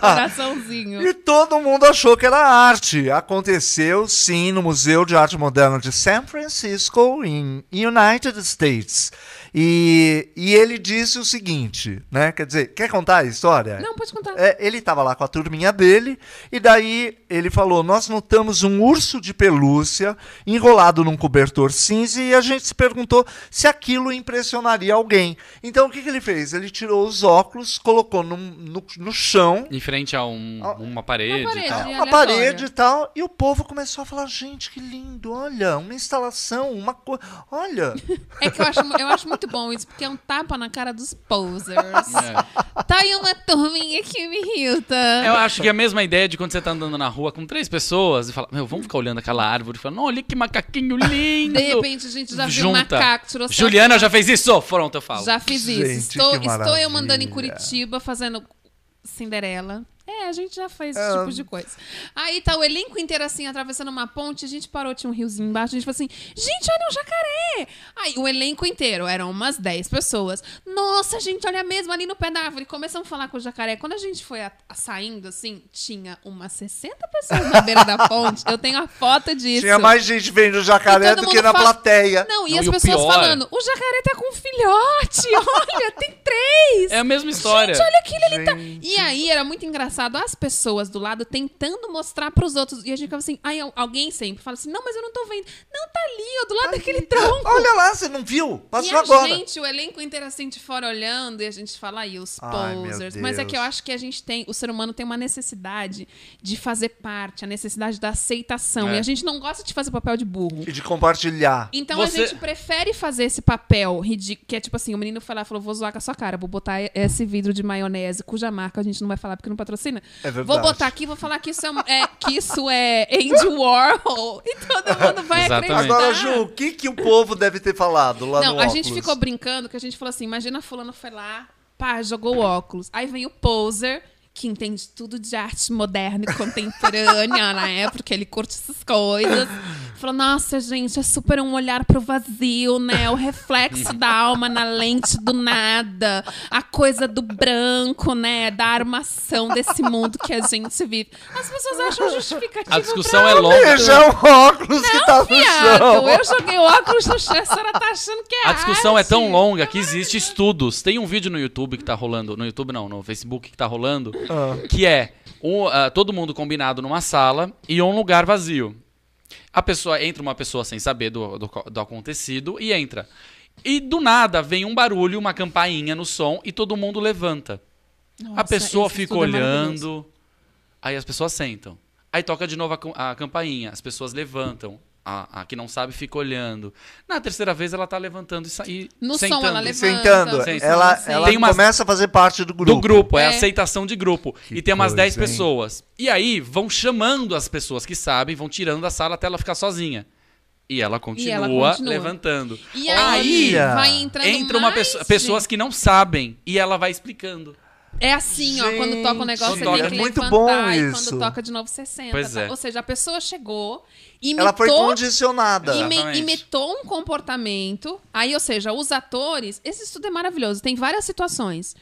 Coraçãozinho. e todo mundo achou que era arte. Aconteceu, sim, no Museu de Arte Moderna de San Francisco, em United States. E, e ele disse o seguinte, né? Quer dizer, quer contar a história? Não, pode contar. É, ele estava lá com a turminha dele, e daí ele falou: Nós notamos um urso de pelúcia enrolado num cobertor cinza, e a gente se perguntou se aquilo impressionaria alguém. Então o que, que ele fez? Ele tirou os óculos, colocou num- no, no chão, Em frente a um- Ah, uma parede, Uma parede. e tal. Uma aleatória. parede e tal, e o povo começou a falar: Gente, que lindo, olha, uma instalação, uma coisa. Olha. <laughs> É que eu acho, eu acho muito bom isso, porque é um tapa na cara dos posers. É. Tá aí uma turminha que me irrita. Eu acho que é a mesma ideia de quando você tá andando na rua com três pessoas e fala, meu, vamos ficar olhando aquela árvore e falando, olha que macaquinho lindo. De repente a gente já viu um Junta. macaco, tirou. Juliana já fez isso? Pronto, eu falo. Já fiz Gente, isso. Estou, estou eu mandando em. Curitiba fazendo Cinderela. É, a gente já fez esse Ah. tipo de coisa. Aí tá o elenco inteiro assim, atravessando uma ponte, a gente parou, tinha um riozinho embaixo, a gente falou assim, gente, olha um jacaré! Aí o elenco inteiro, eram umas 10 pessoas. Nossa, gente, olha mesmo ali no pé da árvore. Começamos a falar com o jacaré. Quando a gente foi a- a- saindo, assim, tinha umas 60 pessoas na beira da ponte. Eu tenho a foto disso. Tinha mais gente vendo o jacaré E todo do que na fala- plateia. Não, e Não, as e o pessoas pior- falando, o jacaré tá com um filhote, <laughs> olha, tem três. É a mesma história. Gente, olha aquilo, ele tá. Gente. E aí era muito engraçado as pessoas do lado tentando mostrar pros outros. E a gente ficava assim, aí al- alguém sempre fala assim: não, mas eu não tô vendo. Não, tá ali, ô do lado daquele tronco. Olha lá, você não viu? E Passou a agora. gente, o elenco inteiro assim de fora olhando, e a gente fala aí, os Ai, posers. Mas é que eu acho que a gente tem, o ser humano tem uma necessidade de fazer parte, a necessidade da aceitação. É. E a gente não gosta de fazer papel de burro. E de compartilhar. Então Você- a gente prefere fazer esse papel ridículo, que é tipo assim, o menino foi lá e falou, vou zoar com a sua cara, vou botar esse vidro de maionese, cuja marca a gente não vai falar porque não patrocina. É verdade. Vou botar aqui e vou falar que isso é, é- que isso é Andy Warhol. <laughs> E todo mundo vai Exatamente. acreditar. Agora, Ju, o que, que o povo deve ter falado lá Não, no a gente ficou brincando que a gente falou assim: imagina fulano foi lá, pá, jogou o óculos. Aí vem o poser, que entende tudo de arte moderna e contemporânea, né? Porque ele curte essas coisas. Falou, nossa, gente, é super um olhar pro vazio, né? O reflexo da alma na lente do nada. A coisa do branco, né? Da armação desse mundo que a gente vive. As pessoas acham justificativo. A discussão pra é longa. Veja é o óculos que tá no Viado, chão. eu joguei o óculos no chão, a senhora tá achando que é A discussão é arte. tão longa que existe estudos. Tem um vídeo no YouTube que tá rolando, no YouTube não, no Facebook que tá rolando, Ah. que é um, ah, todo mundo combinado numa sala e um lugar vazio. A pessoa entra uma pessoa sem saber do, do, do acontecido e entra. E do nada vem um barulho, uma campainha no som e todo mundo levanta. Nossa, a pessoa fica é olhando, aí as pessoas sentam. Aí toca de novo a, a campainha, as pessoas levantam. A, a que não sabe fica olhando. Na terceira vez ela tá levantando e, sa- e No som sentando. ela levanta. Sentando. Sim, ela sim. ela Tem umas- começa a fazer parte do grupo. Do grupo, é, É. aceitação de grupo. Que e tem umas coisa, 10 hein? pessoas. E aí vão chamando as pessoas que sabem, vão tirando da sala até ela ficar sozinha. E ela continua, ela continua. levantando. E aí, Olha! vai entrando Entra uma pessoa, pessoas que não sabem e ela vai explicando. É assim, ó, quando toca o negócio, Gente, você tem é que muito levantar. bom e isso. quando toca de novo, você senta. Pois tá? é. Ou seja, a pessoa chegou, imitou, Ela foi condicionada. ime- Exatamente. imitou um comportamento. Aí, ou seja, os atores... Esse estudo é maravilhoso. Tem várias situações.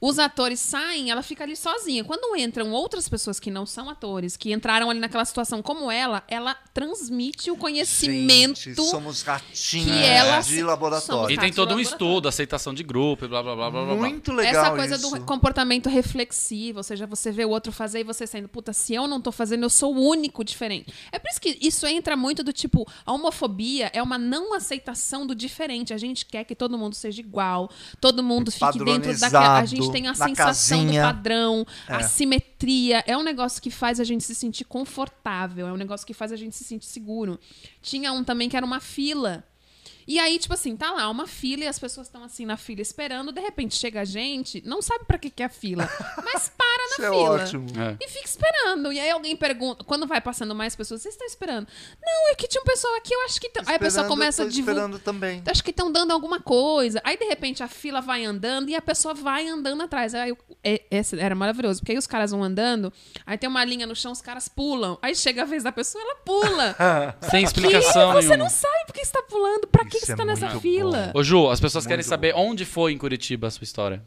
Os atores saem, ela fica ali sozinha. Quando entram outras pessoas que não são atores, que entraram ali naquela situação como ela, ela transmite o conhecimento Gente, somos ratinhos que ela de laboratório. E tem todo um estudo, aceitação de grupo e blá blá blá blá. Muito legal Essa coisa isso. do comportamento reflexivo, ou seja, você vê o outro fazer e você sendo, puta, se eu não tô fazendo, eu sou o único diferente. É por isso que isso entra muito do tipo, a homofobia é uma não aceitação do diferente. A gente quer que todo mundo seja igual, todo mundo fique dentro daquela. A gente tem a sensação casinha. do padrão, É. a simetria. É um negócio que faz a gente se sentir confortável, é um negócio que faz a gente se sentir seguro. Tinha um também que era uma fila. E aí, tipo assim, tá lá uma fila e as pessoas estão assim na fila esperando, de repente chega a gente, não sabe pra que que é a fila, <laughs> mas para na Isso é fila. ótimo. É. E fica esperando. E aí alguém pergunta, quando vai passando mais pessoas, vocês estão esperando? Não, é que tinha um pessoal aqui, eu acho que... tão-" Aí a pessoa começa a divulgar. esperando também. Acho que estão dando alguma coisa. Aí, de repente, a fila vai andando e a pessoa vai andando atrás. Aí, eu- é- esse era maravilhoso, porque aí os caras vão andando, aí tem uma linha no chão, os caras pulam. Aí chega a vez da pessoa, ela pula. <laughs> Sem explicação? Você nenhuma. não sabe por que você tá pulando. Pra que, Que você é tá nessa muito fila? Ô Ju, as pessoas querem Muito saber onde foi em Curitiba a sua história.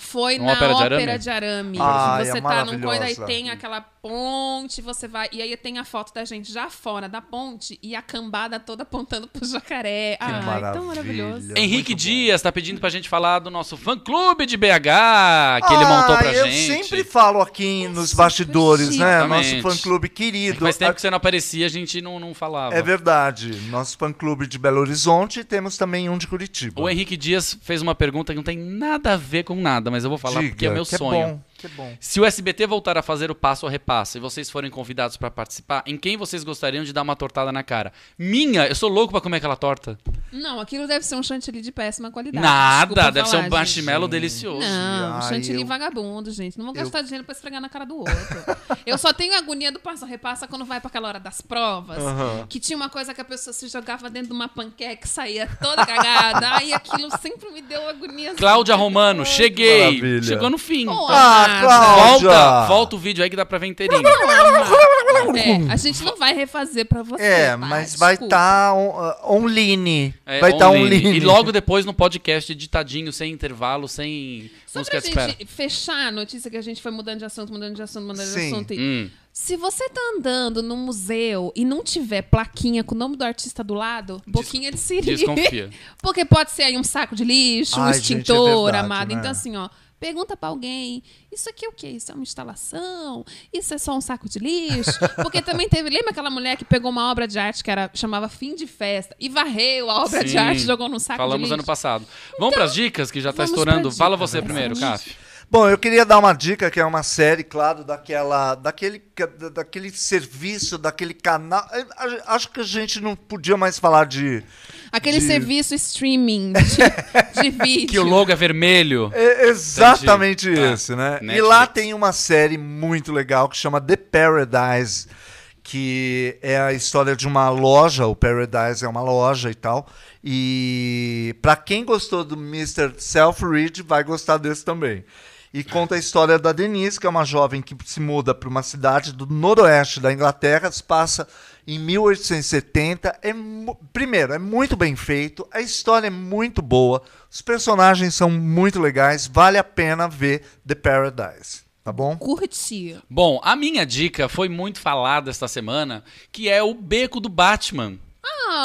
Foi Uma na ópera de arame? de arame. Ai, você é tá num coisa, aí tem aquela ponte, você vai. E aí tem a foto da gente já fora da ponte e a cambada toda apontando pro jacaré. Ai, tão maravilha. maravilhoso. É Henrique muito bom. Dias tá pedindo pra gente falar do nosso fã-clube de BH, que ele montou pra Ah, eu gente. sempre falo aqui nos bastidores, chique. né? Exatamente. Nosso fã-clube É que querido. faz tempo que você não aparecia, a gente não, não falava. É verdade. Nosso fã-clube de Belo Horizonte e temos também um de Curitiba. O Henrique Dias fez uma pergunta que não tem nada a ver com nada, mas eu vou falar Diga, porque é meu que sonho. É bom, que bom. Se o SBT voltar a fazer o passo ou repassa e vocês forem convidados pra participar, em quem vocês gostariam de dar uma tortada na cara? Minha? Eu sou louco pra comer aquela torta. Não, aquilo deve ser um chantilly de péssima qualidade. Nada, Desculpa deve ser falar, um gente. marshmallow delicioso. Não, Ai, chantilly eu- vagabundo, gente. Não vou eu- gastar dinheiro pra esfregar na cara do outro. eu só tenho agonia do passo repassa quando vai pra aquela hora das provas. Aham. Que tinha uma coisa que a pessoa se jogava dentro de uma panqueca e saía toda cagada. Aí aquilo sempre me deu agonia. Cláudia Romano, cheguei. Maravilha. Chegou no fim. Oh, Então, Ah. Cláudia! volta, volta o vídeo aí que dá pra ver inteirinho. É, a gente não vai refazer pra você. É, tá? mas vai estar on, uh, online. É, vai estar online. online. E logo depois no podcast editadinho, sem intervalo, sem Só música pra de espera. gente fechar a notícia que a gente foi mudando de assunto, mudando de assunto, mudando de Sim. assunto. e- Hum. Se você tá andando no museu e não tiver plaquinha com o nome do artista do lado, boquinha de siri. Desconfia. <laughs> Porque pode ser aí um saco de lixo, um Ai, gente, é extintor, verdade, amado. né? Então, assim, ó, Pergunta pra alguém, isso aqui é o quê? Isso é uma instalação? Isso é só um saco de lixo? Porque também teve, lembra aquela mulher que pegou uma obra de arte que era chamava Fim de Festa e varreu a obra de Sim, arte e jogou num saco Falamos de lixo? ano passado. Vamos pras dicas, que já tá vamos estourando. Fala você primeiro, Exatamente. Bom, eu queria dar uma dica, que é uma série, claro, daquela, daquele, da- daquele serviço, daquele canal. A- Acho que a gente não podia mais falar de. Aquele de- serviço streaming de, <laughs> de vídeo. Que o logo é vermelho. É exatamente Entendi. Tá. esse, né? E Netflix. lá tem uma série muito legal que chama The Paradise, que é a história de uma loja, o Paradise é uma loja e tal. E pra quem gostou do Mr. Selfridge, vai gostar desse também. E conta a história da Denise, que é uma jovem que se muda para uma cidade do noroeste da Inglaterra, se passa em 1870. É, primeiro, é muito bem feito, a história é muito boa, os personagens são muito legais, vale a pena ver The Paradise, tá bom? Curti. Bom, a minha dica foi muito falada esta semana, que é o Beco do Batman.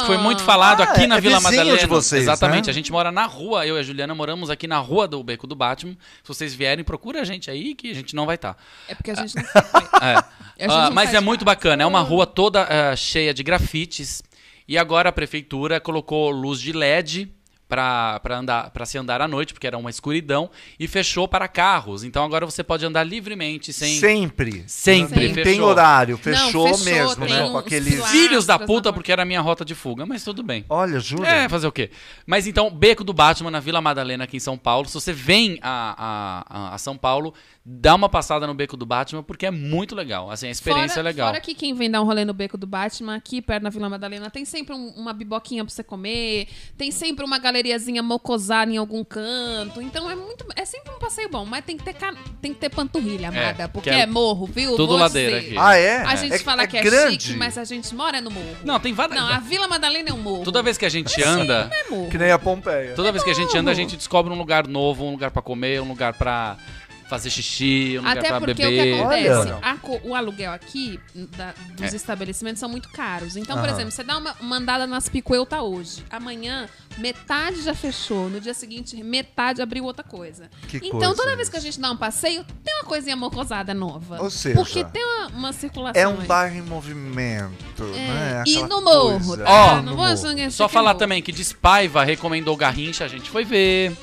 Foi muito falado Ah, aqui na é Vila Madalena. de vocês, Exatamente. né? A gente mora na rua, eu e a Juliana moramos aqui na rua do Beco do Batman. Se vocês vierem, procura a gente aí que a gente não vai estar. É porque a gente não <laughs> É. A gente Ah, não mas é muito parte. bacana. É uma rua toda ah, cheia de grafites. E agora a prefeitura colocou luz de LED para andar para se andar à noite, porque era uma escuridão, e fechou para carros. Então agora você pode andar livremente sem Sempre. Sempre Não tem fechou. horário, Não, fechou, fechou, mesmo, né? uns Com aqueles. filhos da puta, porque era a minha rota de fuga, mas tudo bem. Olha, jura? É, fazer o quê? Mas então, Beco do Batman na Vila Madalena, aqui em São Paulo. Se você vem a, a- a São Paulo, dá uma passada no Beco do Batman, porque é muito legal. Assim, a experiência fora, é legal. Fora que quem vem dar um rolê no beco do Batman, aqui perto da Vila Madalena, tem sempre um- uma biboquinha pra você comer, tem sempre uma galeriazinha mocosada em algum canto. Então é muito. É sempre um passeio bom, mas tem que ter, tem que ter panturrilha, amada. porque que é é morro, viu? tudo Vou ladeira dizer. aqui. Ah, é? A gente é, fala é que é grande. chique, mas a gente mora no morro. Não, tem várias. Não, a Vila Madalena é um morro. Toda vez que a gente anda, É morro. Que nem a Pompeia. toda vez que a gente anda, a gente descobre um lugar novo, um lugar pra comer, um lugar pra fazer xixi, um lugar Até pra porque beber. o que acontece, a o aluguel aqui da- dos É. estabelecimentos são muito caros. Então, por Aham. exemplo, você dá uma, uma andada nas Picuelta hoje. Amanhã, metade já fechou. No dia seguinte, metade abriu outra coisa. Que então, coisa toda vez isso. que a gente dá um passeio, tem uma coisinha mocosada nova. Ou seja, porque tem uma, uma circulação. É um aí. bairro em movimento, né? E no morro, tá? Ó, é Só falar morro. também que Despaiva recomendou Garrincha, a gente foi ver.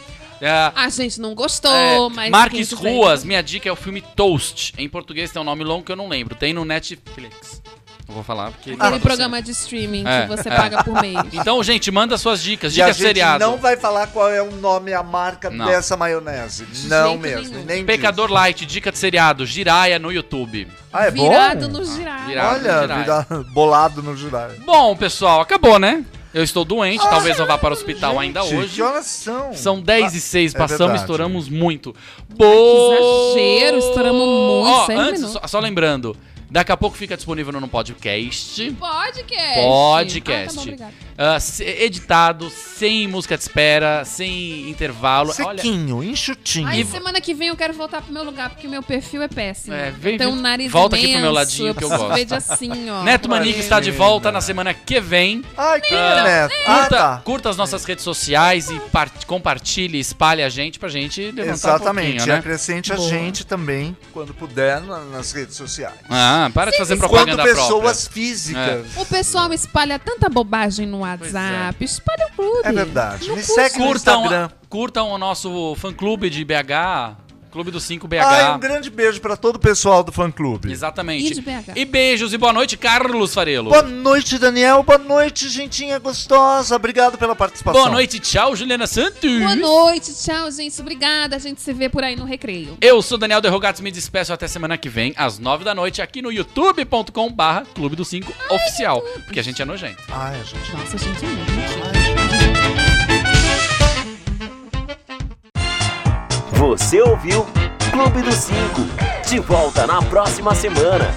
É, A gente não gostou, É, mas. Marques Ruas, minha dica é o filme Toast. Em português tem um nome longo que eu não lembro. Tem no Netflix. Não vou falar porque. Aquele Ah, programa de streaming É, que você é. paga por mês. <laughs> Então, gente, manda suas dicas. E a Dicas de gente seriado. não vai falar qual é o nome, a marca Não. dessa maionese. Não jeito mesmo. nenhum. Nem Pecador disso. Light, dica de seriado. Giraia no YouTube. Ah, é Virado bom? no girar. virado. Olha, Girai. vira- bolado no girar. Bom, pessoal, acabou, né? Eu estou doente, talvez eu vá para o hospital ainda Gente, hoje. Que horas são? São 10 e 6, é passamos, verdade. estouramos muito. Que Bo... exagero, estouramos muito. Ó, seis antes, só, só lembrando, daqui a pouco fica disponível no podcast. Podcast. Podcast. Ah, tá bom, ah, se- editado, sem música de espera, sem intervalo. Olha, Sequinho, enxutinho. Aí semana que vem eu quero voltar pro meu lugar, porque o meu perfil é péssimo. É, vem- tenho um vem- nariz volta aqui pro imenso, meu ladinho que eu gosto. de assim, ó. Neto Manique está de volta na semana que vem. Ai, que Ah, neto. Ah, Curta, tá. curta as nossas redes sociais e par- compartilhe, espalhe a gente pra gente levantar um Exatamente. pouquinho, E né? acrescente a Boa. gente também, quando puder, na- nas redes sociais. Ah, para de fazer Quanto propaganda pessoas própria. físicas. O pessoal espalha tanta bobagem no WhatsApp. Espalha o clube. É, verdade. No Me clube. segue no Curtam, Instagram. curtam o nosso fã-clube de BH, Clube do 5 BH. Ah, um grande beijo pra todo o pessoal do fã-clube. Exatamente. E de BH. E beijos e boa noite, Carlos Farelo. Boa noite, Daniel. Boa noite, gentinha gostosa. Obrigado pela participação. Boa noite, tchau, Juliana Santos. Boa noite, tchau, gente. Obrigada. A gente se vê por aí no recreio. Eu sou Daniel Derrogatos, me despeço até semana que vem, às 9 da noite, aqui no youtube.com barra Clube do 5 oficial, porque a gente é nojento. Ai, gente. Nossa, gente, é muito Você ouviu Clube dos Cinco. De volta na próxima semana.